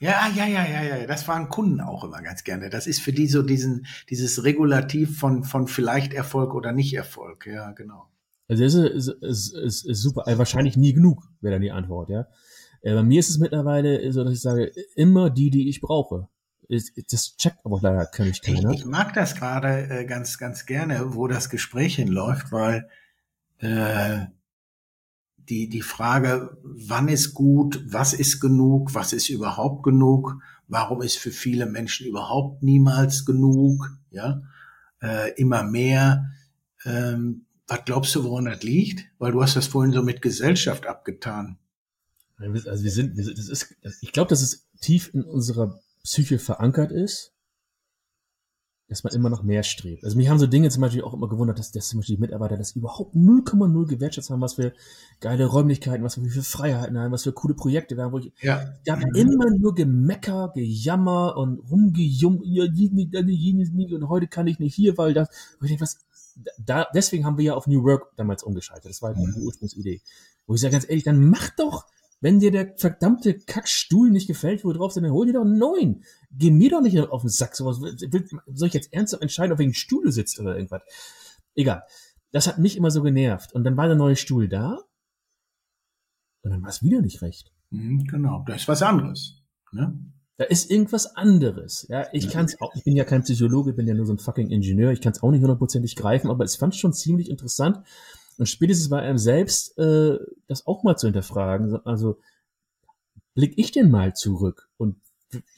Ja, ja, ja, ja, ja. Das waren Kunden auch immer ganz gerne. Das ist für die so diesen, dieses Regulativ von, von vielleicht Erfolg oder nicht Erfolg. Ja, genau. Also das ist, ist, ist, ist super. Also wahrscheinlich nie genug, wäre dann die Antwort, ja. Äh, bei mir ist es mittlerweile so, dass ich sage, immer die, die ich brauche. Das checkt aber leider kann ich keiner. Ich, ich mag das gerade äh, ganz, ganz gerne, wo das Gespräch hinläuft, weil äh, die, die Frage, wann ist gut, was ist genug, was ist überhaupt genug, warum ist für viele Menschen überhaupt niemals genug, ja, äh, immer mehr. Ähm, was glaubst du, woran das liegt? Weil du hast das vorhin so mit Gesellschaft abgetan. Also wir sind, wir sind das ist, ich glaube, dass es tief in unserer Psyche verankert ist dass man immer noch mehr strebt. Also mich haben so Dinge zum Beispiel auch immer gewundert, dass, dass zum Beispiel die Mitarbeiter das überhaupt 0,0 gewertschätzt haben, was für geile Räumlichkeiten, was wir für Freiheiten haben, was für coole Projekte wir haben, wo ich, ja. da mhm. immer nur Gemecker, Gejammer und rumgejummt, ja, jenes nicht und heute kann ich nicht hier, weil das, wo ich denke, was, da, deswegen haben wir ja auf New Work damals umgeschaltet. Das war halt mhm. die Ursprungsidee. Wo ich sage ganz ehrlich, dann mach doch, wenn dir der verdammte Kackstuhl nicht gefällt, wo du drauf sind, dann hol dir doch einen neuen. Geh mir doch nicht auf den Sack. Sowas. Soll ich jetzt ernsthaft entscheiden, ob ich einen Stuhl sitzt oder irgendwas? Egal. Das hat mich immer so genervt. Und dann war der neue Stuhl da. Und dann war es wieder nicht recht. Mhm, genau. Da ist was anderes. Ne? Da ist irgendwas anderes. Ja, ich ja. kann es auch, ich bin ja kein Psychologe, bin ja nur so ein fucking Ingenieur, ich kann es auch nicht hundertprozentig greifen, aber es fand schon ziemlich interessant, und spätestens bei einem selbst äh, das auch mal zu hinterfragen. Also blick ich denn mal zurück und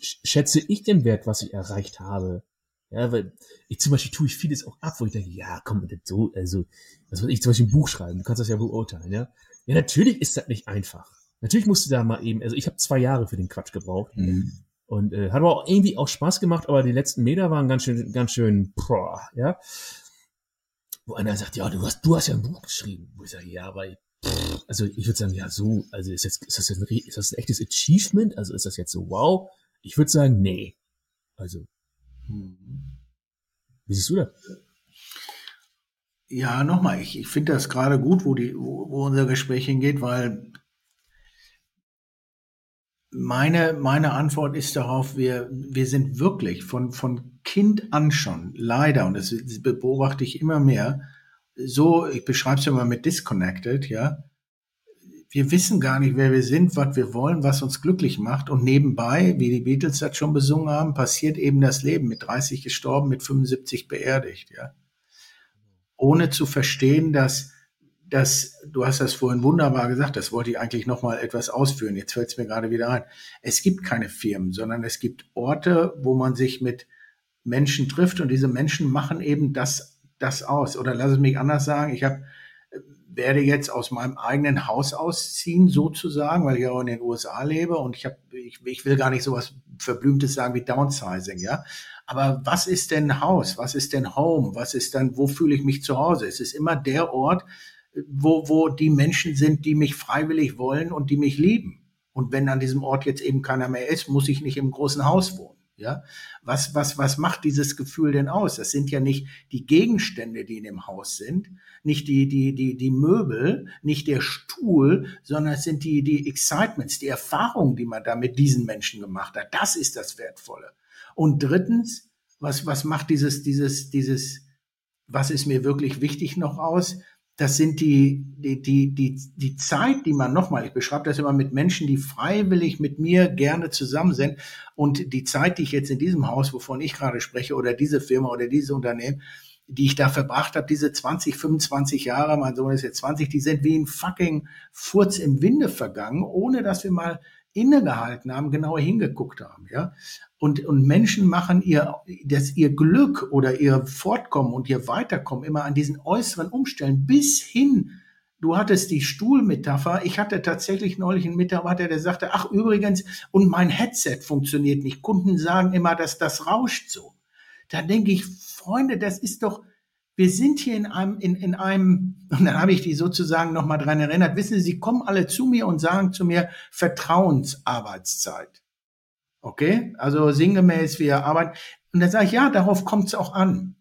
schätze ich den Wert, was ich erreicht habe? Ja, weil ich zum Beispiel tue ich vieles auch ab, wo ich denke, ja, komm, das so, also, was will ich zum Beispiel ein Buch schreiben, du kannst das ja beurteilen, ja. Ja, natürlich ist das nicht einfach. Natürlich musst du da mal eben, also ich habe zwei Jahre für den Quatsch gebraucht. Mhm. Und äh, hat aber auch irgendwie auch Spaß gemacht, aber die letzten Meter waren ganz schön, ganz schön, boah, ja wo einer sagt, ja, du hast, du hast ja ein Buch geschrieben. Wo ich sage, ja, aber pff, also ich würde sagen, ja, so, also ist, jetzt, ist, das jetzt ein, ist das ein echtes Achievement? Also ist das jetzt so, wow? Ich würde sagen, nee. Also, hm. wie siehst du das? Ja, nochmal, ich, ich finde das gerade gut, wo, die, wo, wo unser Gespräch hingeht, weil meine, meine Antwort ist darauf, wir, wir sind wirklich von, von Kind an schon, leider, und das, beobachte ich immer mehr, so, ich beschreibe es ja mal mit disconnected, ja. Wir wissen gar nicht, wer wir sind, was wir wollen, was uns glücklich macht. Und nebenbei, wie die Beatles das schon besungen haben, passiert eben das Leben. Mit 30 gestorben, mit 75 beerdigt, ja. Ohne zu verstehen, dass dass du hast das vorhin wunderbar gesagt, das wollte ich eigentlich noch mal etwas ausführen. Jetzt fällt es mir gerade wieder ein. Es gibt keine Firmen, sondern es gibt Orte, wo man sich mit Menschen trifft und diese Menschen machen eben das das aus. Oder lass es mich anders sagen, ich habe werde jetzt aus meinem eigenen Haus ausziehen, sozusagen, weil ich auch in den USA lebe und ich habe, ich, ich will gar nicht so was Verblümtes sagen wie Downsizing, ja. Aber was ist denn Haus? Was ist denn Home? Was ist dann, wo fühle ich mich zu Hause? Es ist immer der Ort, wo, wo die Menschen sind, die mich freiwillig wollen und die mich lieben. Und wenn an diesem Ort jetzt eben keiner mehr ist, muss ich nicht im großen Haus wohnen. Ja, was, was, was macht dieses Gefühl denn aus? Das sind ja nicht die Gegenstände, die in dem Haus sind, nicht die, die, die, die Möbel, nicht der Stuhl, sondern es sind die, die Excitements, die Erfahrungen, die man da mit diesen Menschen gemacht hat. Das ist das Wertvolle. Und drittens, was, was macht dieses, dieses, dieses, was ist mir wirklich wichtig noch aus? Das sind die, die, die, die, die Zeit, die man nochmal, ich beschreibe das immer mit Menschen, die freiwillig mit mir gerne zusammen sind. Und die Zeit, die ich jetzt in diesem Haus, wovon ich gerade spreche, oder diese Firma oder dieses Unternehmen, die ich da verbracht habe, diese 20, 25 Jahre, mein Sohn ist jetzt 20, die sind wie ein fucking Furz im Winde vergangen, ohne dass wir mal innegehalten haben, genauer hingeguckt haben, ja. Und, und Menschen machen ihr, das, ihr Glück oder ihr Fortkommen und ihr Weiterkommen immer an diesen äußeren Umständen bis hin, du hattest die Stuhlmetapher. Ich hatte tatsächlich neulich einen Mitarbeiter, der sagte, ach übrigens, und mein Headset funktioniert nicht. Kunden sagen immer, dass das rauscht so. Da denke ich, Freunde, das ist doch, wir sind hier in einem, in, in einem, und dann habe ich die sozusagen nochmal dran erinnert, wissen Sie, Sie kommen alle zu mir und sagen zu mir Vertrauensarbeitszeit. Okay, also sinngemäß, wir arbeiten. Und dann sage ich, ja, darauf kommt es auch an.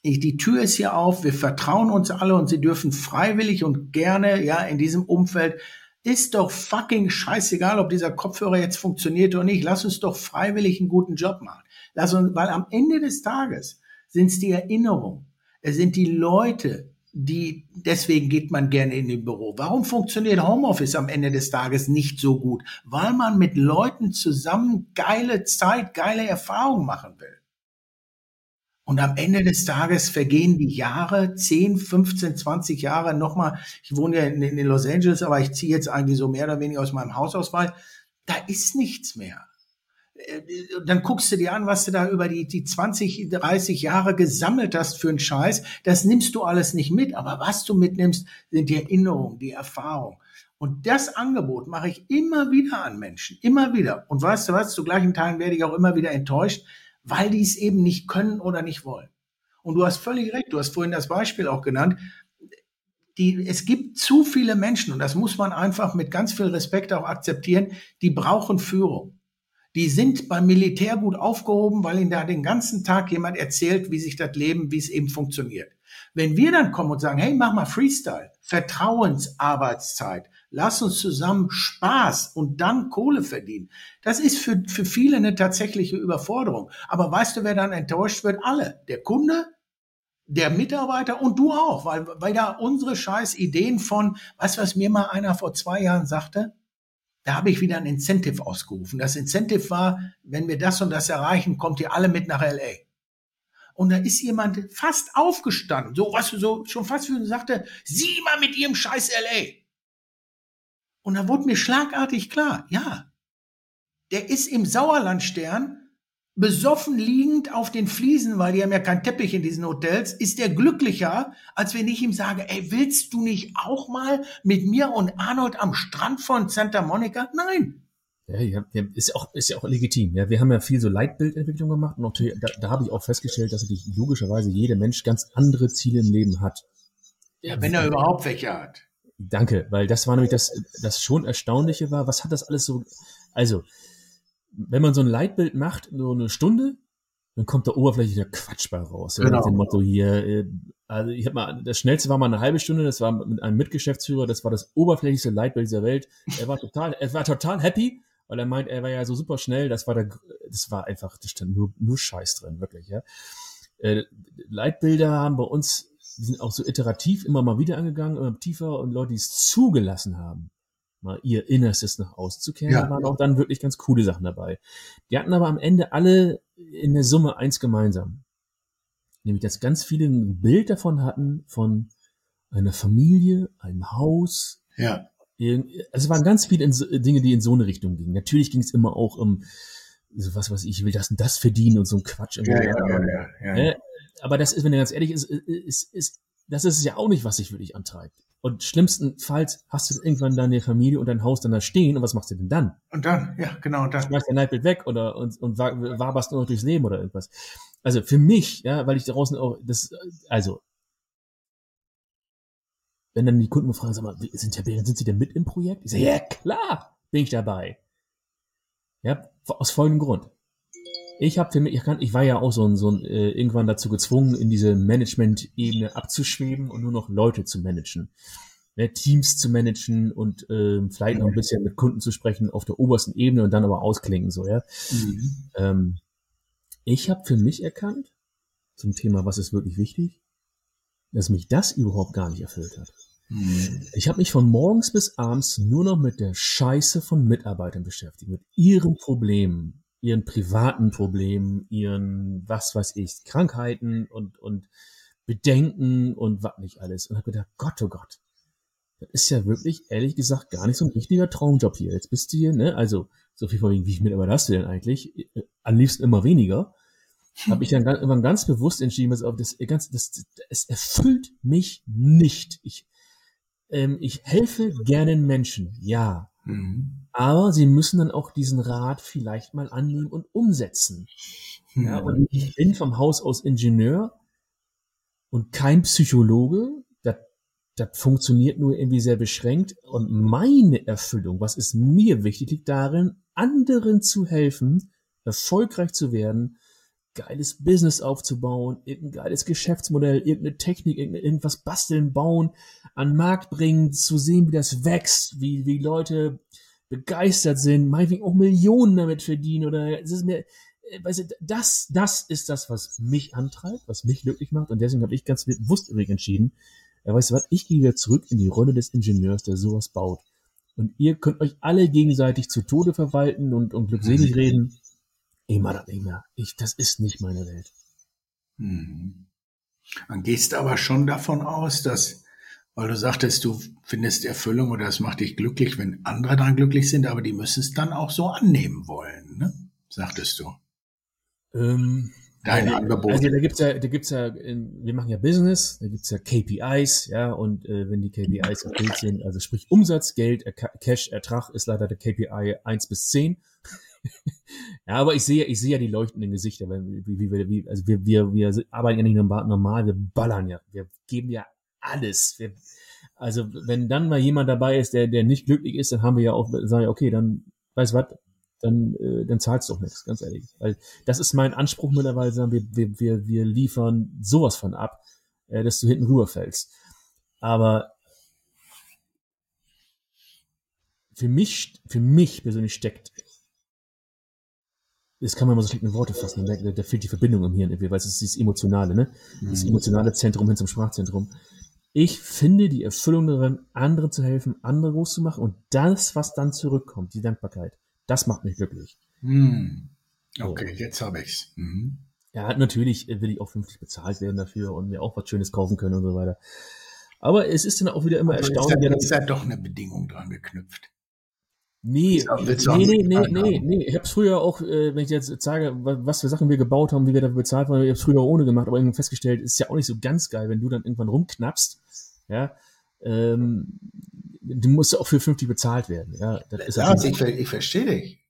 Ich, die Tür ist hier auf, wir vertrauen uns alle und sie dürfen freiwillig und gerne, ja, in diesem Umfeld, ist doch fucking scheißegal, ob dieser Kopfhörer jetzt funktioniert oder nicht. Lass uns doch freiwillig einen guten Job machen. Lass uns, weil am Ende des Tages sind es die Erinnerungen. Es sind die Leute, die, deswegen geht man gerne in den Büro. Warum funktioniert Homeoffice am Ende des Tages nicht so gut? Weil man mit Leuten zusammen geile Zeit, geile Erfahrungen machen will. Und am Ende des Tages vergehen die Jahre, 10, 15, 20 Jahre nochmal. Ich wohne ja in, in Los Angeles, aber ich ziehe jetzt eigentlich so mehr oder weniger aus meinem Hausauswahl. Da ist nichts mehr. Äh, dann guckst du dir an, was du da über die, die 20, 30 Jahre gesammelt hast für einen Scheiß. Das nimmst du alles nicht mit. Aber was du mitnimmst, sind die Erinnerungen, die Erfahrung. Und das Angebot mache ich immer wieder an Menschen. Immer wieder. Und weißt du was? Zu gleichen Teilen werde ich auch immer wieder enttäuscht weil die es eben nicht können oder nicht wollen. Und du hast völlig recht, du hast vorhin das Beispiel auch genannt. Die, es gibt zu viele Menschen, und das muss man einfach mit ganz viel Respekt auch akzeptieren, die brauchen Führung. Die sind beim Militär gut aufgehoben, weil ihnen da den ganzen Tag jemand erzählt, wie sich das Leben, wie es eben funktioniert. Wenn wir dann kommen und sagen, hey, mach mal Freestyle, Vertrauensarbeitszeit, lass uns zusammen Spaß und dann Kohle verdienen. Das ist für, für viele eine tatsächliche Überforderung. Aber weißt du, wer dann enttäuscht wird? Alle. Der Kunde, der Mitarbeiter und du auch, weil, weil da unsere scheiß Ideen von, weißt du, was mir mal einer vor zwei Jahren sagte? Da habe ich wieder ein Incentive ausgerufen. Das Incentive war, wenn wir das und das erreichen, kommt ihr alle mit nach LA. Und da ist jemand fast aufgestanden, so was so schon fast wie sagte, sieh mal mit ihrem scheiß LA. Und da wurde mir schlagartig klar, ja, der ist im Sauerlandstern besoffen liegend auf den Fliesen, weil die haben ja keinen Teppich in diesen Hotels, ist der glücklicher, als wenn ich ihm sage, ey, willst du nicht auch mal mit mir und Arnold am Strand von Santa Monica? Nein. Ja, ja, ist auch, ist ja auch legitim. Ja, wir haben ja viel so Leitbildentwicklung gemacht und auch, da, da habe ich auch festgestellt, dass natürlich logischerweise jeder Mensch ganz andere Ziele im Leben hat. Ja, wenn er überhaupt welche hat. Danke, weil das war nämlich das, das schon Erstaunliche war, was hat das alles so, also, wenn man so ein Leitbild macht, so eine Stunde, dann kommt da oberflächlicher Quatsch bei raus. Genau. Mit dem Motto hier, äh, also ich habe mal, das schnellste war mal eine halbe Stunde, das war mit einem Mitgeschäftsführer, das war das oberflächlichste Leitbild dieser Welt. Er war total, er war total happy, weil er meint, er war ja so super schnell, das war der, das war einfach, da stand nur, nur Scheiß drin, wirklich, ja. Äh, Leitbilder haben bei uns die sind auch so iterativ immer mal wieder angegangen, immer tiefer und Leute, die es zugelassen haben, mal ihr Innerstes nach außen zu kehren, ja. waren auch dann wirklich ganz coole Sachen dabei. Die hatten aber am Ende alle in der Summe eins gemeinsam. Nämlich, dass ganz viele ein Bild davon hatten, von einer Familie, einem Haus. Ja. Also es waren ganz viele Dinge, die in so eine Richtung gingen. Natürlich ging es immer auch um, so was weiß ich, will das und das verdienen und so ein Quatsch. Ja, ja, ja, ja, ja. Ne? aber das ist, wenn du ganz ehrlich ist, ist, ist, das ist ja auch nicht, was dich wirklich antreibt. Und schlimmstenfalls hast du irgendwann deine Familie und dein Haus dann da stehen und was machst du denn dann? Und dann, ja, genau, und dann. Schmeißt dein Leitbild weg oder und, und waberst nur noch durchs Leben oder irgendwas. Also für mich, ja, weil ich draußen auch, das, also, wenn dann die Kunden fragen, sag mal, sind, sind Sie denn mit im Projekt? Ich sage, ja klar, bin ich dabei. Ja, aus folgendem Grund ich habe für mich erkannt, ich war ja auch so ein, so ein äh, irgendwann dazu gezwungen, in diese Management-Ebene abzuschweben und nur noch Leute zu managen. Ne, Teams zu managen und äh, vielleicht noch ein bisschen mit Kunden zu sprechen auf der obersten Ebene und dann aber ausklingen so, ja. Mhm. Ähm, ich habe für mich erkannt, zum Thema, was ist wirklich wichtig, dass mich das überhaupt gar nicht erfüllt hat. Mhm. Ich habe mich von morgens bis abends nur noch mit der Scheiße von Mitarbeitern beschäftigt, mit ihren Problemen, ihren privaten Problemen, ihren, was weiß ich, Krankheiten und, und Bedenken und was nicht alles. Und habe gedacht, Gott, oh Gott, das ist ja wirklich, ehrlich gesagt, gar nicht so ein richtiger Traumjob hier. Jetzt bist du hier, ne? Also, so viel von wegen, wie ich mit aber das denn eigentlich? Am liebsten immer weniger. Habe ich dann immer ganz bewusst entschieden, dass das, das, das, es erfüllt mich nicht. Ich, ähm, ich helfe gerne Menschen, ja. Mhm. Aber sie müssen dann auch diesen Rat vielleicht mal annehmen und umsetzen. Ja, und ich bin vom Haus aus Ingenieur und kein Psychologe. Das, das funktioniert nur irgendwie sehr beschränkt. Und meine Erfüllung, was ist mir wichtig, liegt darin, anderen zu helfen, erfolgreich zu werden, geiles Business aufzubauen, irgendein geiles Geschäftsmodell, irgendeine Technik, irgendwas basteln, bauen, an Markt bringen, zu sehen, wie das wächst, wie, wie Leute begeistert sind, meinetwegen auch Millionen damit verdienen oder es ist mir, äh, weißt du, das, das ist das, was mich antreibt, was mich glücklich macht und deswegen habe ich ganz bewusst übrigens entschieden, ja, weißt du was, ich gehe wieder zurück in die Rolle des Ingenieurs, der sowas baut. Und ihr könnt euch alle gegenseitig zu Tode verwalten und, und glückselig reden. Ich mach das nicht mehr. Ich, das ist nicht meine Welt. Hm. Dann gehst du aber schon davon aus, dass, weil du sagtest, du findest Erfüllung oder es macht dich glücklich, wenn andere dann glücklich sind, aber die müssen es dann auch so annehmen wollen, ne? sagtest du. Ähm, Dein ja, Angebot. Also da gibt's ja, da gibt's ja, wir machen ja Business, da gibt's ja KPIs, ja, und äh, wenn die KPIs erfüllt sind, also sprich Umsatz, Geld, Cash, Ertrag ist leider der KPI eins bis zehn. ja, aber ich sehe, ich sehe ja die leuchtenden Gesichter, wenn, wie, wie, wie, also wir, wir, wir arbeiten ja nicht normal, wir ballern ja, wir geben ja alles. Wir, also wenn dann mal jemand dabei ist, der, der nicht glücklich ist, dann haben wir ja auch, sagen wir, okay, dann, weißt was, dann, äh, dann zahlst du auch nichts, ganz ehrlich. Weil das ist mein Anspruch mittlerweile, sagen wir, wir, wir, wir liefern sowas von ab, äh, dass du hinten rüberfällst. Aber für mich, für mich persönlich steckt, das kann man mal so schlecht in Worte fassen, da, da fehlt die Verbindung im Hirn irgendwie, weil es ist dieses Emotionale, ne? Das Mhm. emotionale Zentrum hin zum Sprachzentrum. Ich finde die Erfüllung darin, anderen zu helfen, andere groß zu machen und das, was dann zurückkommt, die Dankbarkeit, das macht mich glücklich. Hm. Okay, jetzt habe ich's. Mhm. Ja, natürlich will ich auch vernünftig bezahlt werden dafür und mir auch was Schönes kaufen können und so weiter. Aber es ist dann auch wieder immer ist, erstaunlich. da, ist da doch eine Bedingung dran geknüpft. Nee, nee, nee, nee, nee, haben? Ich habe früher auch, äh, wenn ich jetzt sage, wa- was für Sachen wir gebaut haben, wie wir dafür bezahlt waren, ich habe früher ohne gemacht, aber irgendwann festgestellt, ist ja auch nicht so ganz geil, wenn du dann irgendwann rumknappst, ja, ähm, du musst auch für 50 bezahlt werden, ja. Das ist Ja, halt ich, ich verstehe dich.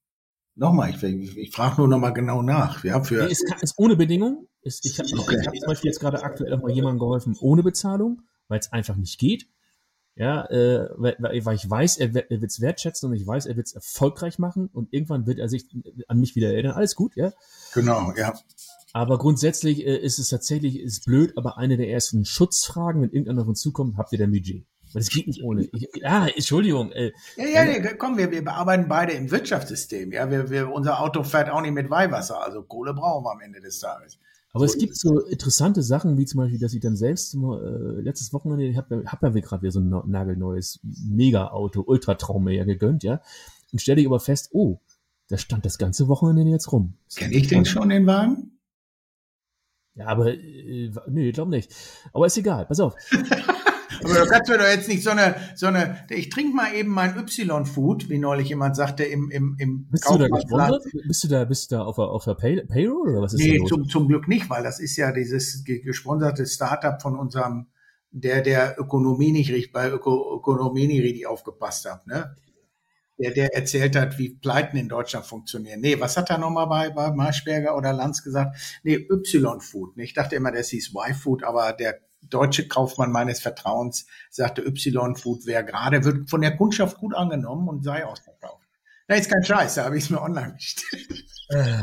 Nochmal, ich, ich, ich frage nur nochmal genau nach. Ja, für, Nee, ist, ist ohne Bedingung. Ist, ich habe Okay. hab zum Beispiel jetzt gerade aktuell auch mal jemandem geholfen ohne Bezahlung, weil es einfach nicht geht. Ja, äh, weil, weil ich weiß, er, wird- er wird es wertschätzen und ich weiß, er wird es erfolgreich machen und irgendwann wird er sich an mich wieder erinnern. Alles gut, ja. genau, ja. Aber grundsätzlich äh, ist es tatsächlich, ist blöd, aber eine der ersten Schutzfragen, wenn irgendeiner auf uns zukommt, habt ihr denn Budget? Weil es geht nicht ohne. Ich, ah, Entschuldigung. Äh, Ja, ja, nee, komm, wir, wir bearbeiten beide im Wirtschaftssystem. Ja, wir, wir, unser Auto fährt auch nicht mit Weihwasser, also Kohle brauchen wir am Ende des Tages. Aber es gibt so interessante Sachen, wie zum Beispiel, dass ich dann selbst äh, letztes Wochenende, ich habe hab ja gerade wieder so ein nagelneues Mega-Auto, Ultratraum mir ja gegönnt, ja. Und stelle ich aber fest, oh, da stand das ganze Wochenende jetzt rum. Kenne ich den schon, den Wagen? Ja, aber, äh, nee, ich glaube nicht. Aber ist egal, pass auf. Aber du kannst mir doch jetzt nicht so eine, so eine, ich trinke mal eben mein Y-Food, wie neulich jemand sagte, im, im, im Bist du da gesponsert? Bist du da, bist du da auf der, auf der Pay Payroll oder was ist Nee, zum, zum Glück nicht, weil das ist ja dieses ge- gesponserte Startup von unserem, der der Ökonomie nicht richtig, bei Öko, Ökonomie nicht richtig aufgepasst hat, ne? Der, der erzählt hat, wie Pleiten in Deutschland funktionieren. Nee, was hat er nochmal bei, bei Marschberger oder Lanz gesagt? Nee, Y-Food. Ich dachte immer, das hieß Y-Food, aber der deutsche Kaufmann meines Vertrauens sagte, Y-Food wäre gerade, wird von der Kundschaft gut angenommen und sei ausverkauft. Na, ist kein Scheiß, da habe ich es mir online bestellt. Äh,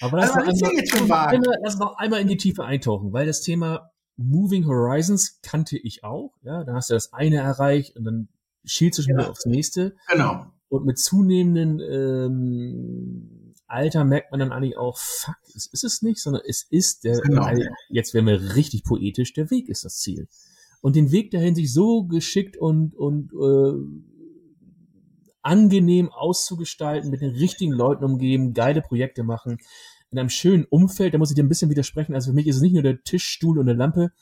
Aber lass, Also, noch einmal, einmal, lass noch einmal in die Tiefe eintauchen, weil das Thema Moving Horizons kannte ich auch. Ja, da hast du das eine erreicht und dann schielst du schon wieder aufs nächste. Genau. Und mit zunehmendem ähm, Alter merkt man dann eigentlich auch, fuck, es ist es nicht, sondern es ist der, Genau. weil jetzt werden wir richtig poetisch, der Weg ist das Ziel. Und den Weg dahin sich so geschickt und, und äh, angenehm auszugestalten, mit den richtigen Leuten umgeben, geile Projekte machen, in einem schönen Umfeld, da muss ich dir ein bisschen widersprechen, also für mich ist es nicht nur der Tisch, Stuhl und eine Lampe,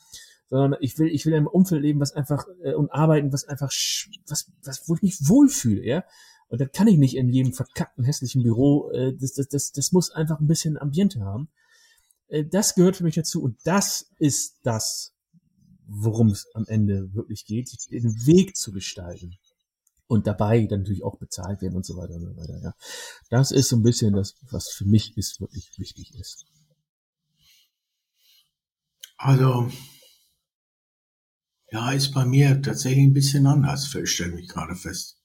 sondern ich will, ich will in einem Umfeld leben, was einfach, äh, und arbeiten, was einfach, was, was, wo ich mich wohlfühle, ja. Und das kann ich nicht in jedem verkackten, hässlichen Büro, äh, das, das, das, das muss einfach ein bisschen Ambiente haben. Äh, das gehört für mich dazu und das ist das, worum es am Ende wirklich geht, den Weg zu gestalten. Und dabei dann natürlich auch bezahlt werden und so weiter und so weiter, ja. Das ist so ein bisschen das, was für mich ist, wirklich wichtig ist. Also, ja, ist bei mir tatsächlich ein bisschen anders, stelle ich gerade fest.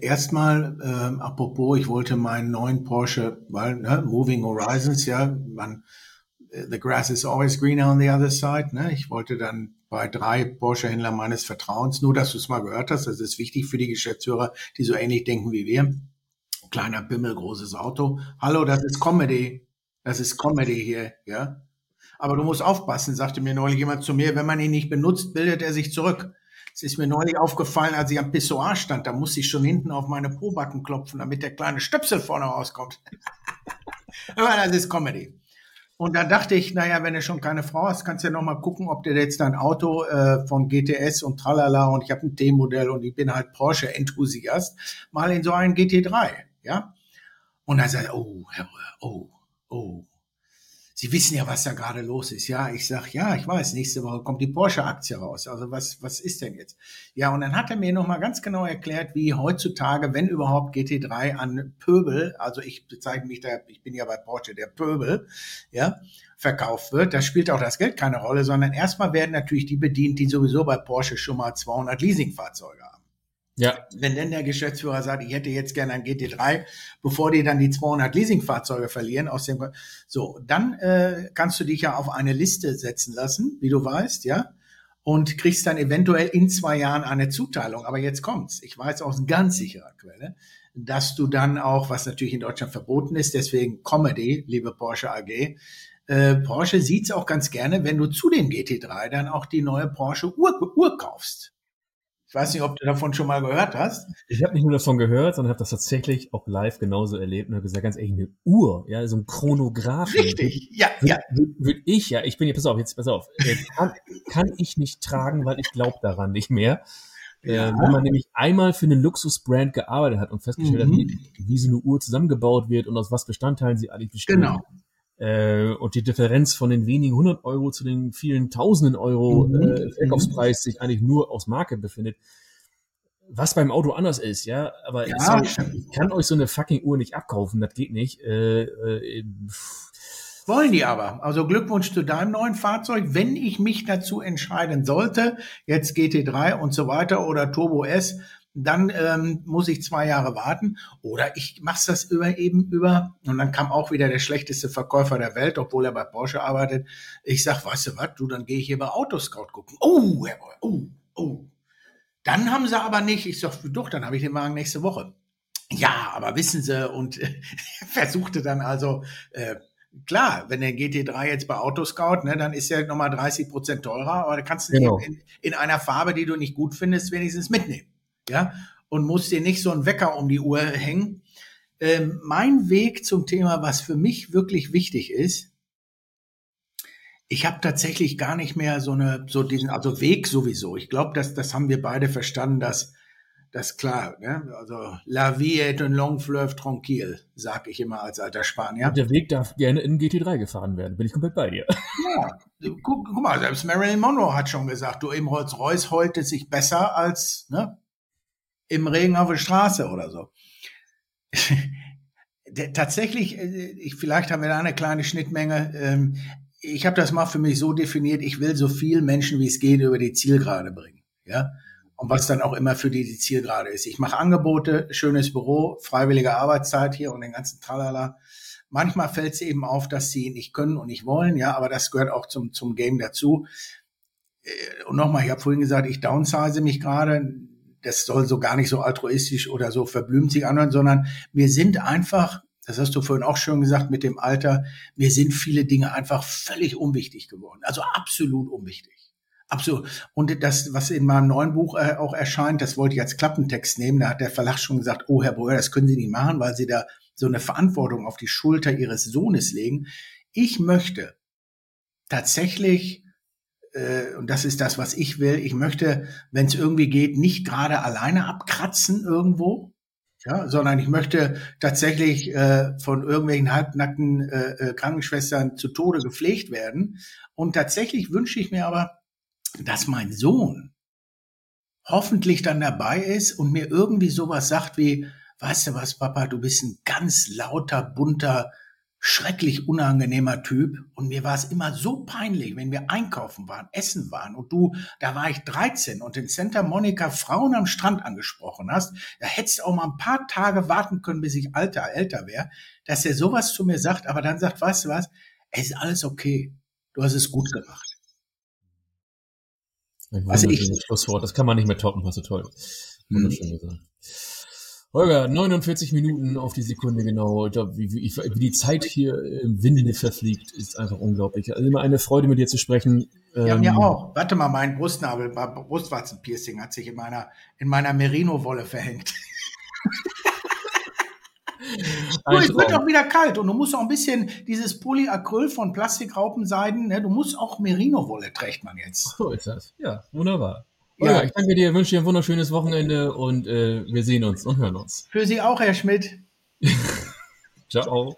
Erstmal, ähm, apropos, ich wollte meinen neuen Porsche, weil, ne, Moving Horizons, ja, man, äh, the grass is always greener on the other side, ne, ich wollte dann bei drei Porsche-Händlern meines Vertrauens, nur dass du es mal gehört hast, das ist wichtig für die Geschäftsführer, die so ähnlich denken wie wir. Kleiner Bimmel, großes Auto. Hallo, das ist Comedy. Das ist Comedy hier, ja. Aber du musst aufpassen, sagte mir neulich jemand zu mir, wenn man ihn nicht benutzt, bildet er sich zurück. Es ist mir neulich aufgefallen, als ich am Pissoir stand, da musste ich schon hinten auf meine Probacken klopfen, damit der kleine Stöpsel vorne rauskommt. Aber das ist Comedy. Und dann dachte ich, naja, wenn du schon keine Frau hast, kannst du ja noch mal gucken, ob du jetzt dein Auto äh, von GTS und tralala und ich habe ein T-Modell und ich bin halt Porsche-Enthusiast, mal in so einen GT3, ja. Und dann sagt er, oh, oh, oh, Sie wissen ja, was da gerade los ist. Ja, ich sag, ja, ich weiß, nächste Woche kommt die Porsche-Aktie raus. Also was, was ist denn jetzt? Ja, und dann hat er mir nochmal ganz genau erklärt, wie heutzutage, wenn überhaupt GT3 an Pöbel, also ich bezeichne mich da, ich bin ja bei Porsche der Pöbel, ja, verkauft wird. Da spielt auch das Geld keine Rolle, sondern erstmal werden natürlich die bedient, die sowieso bei Porsche schon mal 200 Leasingfahrzeuge haben. Ja. Wenn denn der Geschäftsführer sagt, ich hätte jetzt gerne ein GT3, bevor die dann die 200 Leasingfahrzeuge verlieren aus dem, so, dann äh, kannst du dich ja auf eine Liste setzen lassen, wie du weißt, ja, und kriegst dann eventuell in zwei Jahren eine Zuteilung. Aber jetzt kommt's. Ich weiß aus ganz sicherer Quelle, dass du dann auch, was natürlich in Deutschland verboten ist, deswegen Comedy, liebe Porsche AG, äh, Porsche sieht's auch ganz gerne, wenn du zu dem GT3 dann auch die neue Porsche Uhr, Uhr kaufst. Ich weiß nicht, ob du davon schon mal gehört hast. Ich habe nicht nur davon gehört, sondern habe das tatsächlich auch live genauso erlebt und habe gesagt, ganz ehrlich, eine Uhr, ja, so ein Chronograph. Richtig, ja, würd, ja. Würde würd ich, ja, ich bin hier, pass auf, jetzt pass auf, äh, kann, kann ich nicht tragen, weil ich glaube daran nicht mehr. Äh, ja. Äh, wenn man nämlich einmal für einen Luxusbrand gearbeitet hat und festgestellt mhm. hat, wie, wie so eine Uhr zusammengebaut wird und aus was Bestandteilen sie eigentlich besteht. Genau äh, und die Differenz von den wenigen hundert Euro zu den vielen Tausenden Euro mhm. äh, Verkaufspreis sich eigentlich nur aus Marke befindet. Was beim Auto anders ist, ja, aber ja. Sorry, ich kann euch so eine fucking Uhr nicht abkaufen, das geht nicht. Äh, äh, wollen die aber. Also Glückwunsch zu deinem neuen Fahrzeug. Wenn ich mich dazu entscheiden sollte, jetzt GT3 und so weiter oder Turbo S, dann ähm, muss ich zwei Jahre warten. Oder ich mache das über eben über, und dann kam auch wieder der schlechteste Verkäufer der Welt, obwohl er bei Porsche arbeitet. Ich sag, weißt du was, du, dann gehe ich hier bei Autoscout gucken. Oh, Herr Boy, oh, oh. Dann haben sie aber nicht, ich sag, doch, dann habe ich den Wagen nächste Woche. Ja, aber wissen Sie, und äh, versuchte dann also, äh, klar, wenn der GT3 jetzt bei Autoscout, ne, dann ist er nochmal 30 Prozent teurer, aber da kannst du genau. in, in einer Farbe, die du nicht gut findest, wenigstens mitnehmen ja, und muss dir nicht so einen Wecker um die Uhr hängen. Ähm, mein Weg zum Thema, was für mich wirklich wichtig ist, ich habe tatsächlich gar nicht mehr so eine, so diesen, also Weg sowieso. Ich glaube, dass das haben wir beide verstanden, dass das klar, ne? Also la vie est un long fleuve tranquille, sag ich immer als alter Spanier. Und der Weg darf gerne in GT3 gefahren werden, bin ich komplett bei dir. Ja, guck, guck mal, selbst Marilyn Monroe hat schon gesagt, du im Rolls-Royce heult es sich besser als, ne? Im Regen auf der Straße oder so. Tatsächlich, äh, ich, vielleicht haben wir da eine kleine Schnittmenge. Ähm, ich habe das mal für mich so definiert, ich will so viel Menschen wie es geht über die Zielgerade bringen. Ja. Und was dann auch immer für die die Zielgerade ist. Ich mache Angebote, schönes Büro, freiwillige Arbeitszeit hier und den ganzen Tralala. Manchmal fällt es eben auf, dass sie nicht können und nicht wollen, ja, aber das gehört auch zum, zum Game dazu. Äh, und nochmal, ich habe vorhin gesagt, ich downsize mich gerade das soll so gar nicht so altruistisch oder so verblümt sich anhören, sondern wir sind einfach, das hast du vorhin auch schon gesagt, mit dem Alter, mir sind viele Dinge einfach völlig unwichtig geworden. Also absolut unwichtig. Absolut. Und das, was in meinem neuen Buch äh, auch erscheint, das wollte ich als Klappentext nehmen. Da hat der Verlag schon gesagt, oh Herr Breuer, das können Sie nicht machen, weil Sie da so eine Verantwortung auf die Schulter Ihres Sohnes legen. Ich möchte tatsächlich und das ist das, was ich will. Ich möchte, wenn es irgendwie geht, nicht gerade alleine abkratzen irgendwo, ja, sondern ich möchte tatsächlich äh, von irgendwelchen halbnackten äh, äh, Krankenschwestern zu Tode gepflegt werden. Und tatsächlich wünsche ich mir aber, dass mein Sohn hoffentlich dann dabei ist und mir irgendwie sowas sagt wie, weißt du was, Papa, du bist ein ganz lauter, bunter, schrecklich unangenehmer Typ und mir war es immer so peinlich, wenn wir einkaufen waren, essen waren und du, da war ich 13 und in Santa Monica Frauen am Strand angesprochen hast, da hättest du auch mal ein paar Tage warten können, bis ich alter, älter wäre, dass er sowas zu mir sagt, aber dann sagt, weißt du was, es ist alles okay, du hast es gut gemacht. Also ich, Schlusswort, das kann man nicht mehr toppen, hast du toll. Wunderschön gesagt. Holger, 49 Minuten auf die Sekunde genau. Wie, wie, wie die Zeit hier im Winde verfliegt, ist einfach unglaublich. Also immer eine Freude, mit dir zu sprechen. Ja, ähm, mir auch. Warte mal, mein Brustnabel, Brustwarzenpiercing hat sich in meiner, in meiner Merino-Wolle verhängt. du, es wird auch wieder kalt und du musst auch ein bisschen dieses Polyacryl von Plastikraupenseiden, ne, du musst auch Merino-Wolle trägt man jetzt. So ist das. Ja, wunderbar. Ja, ja ich danke dir, wünsche dir ein wunderschönes Wochenende und äh, wir sehen uns und hören uns. Für Sie auch, Herr Schmidt. Ciao.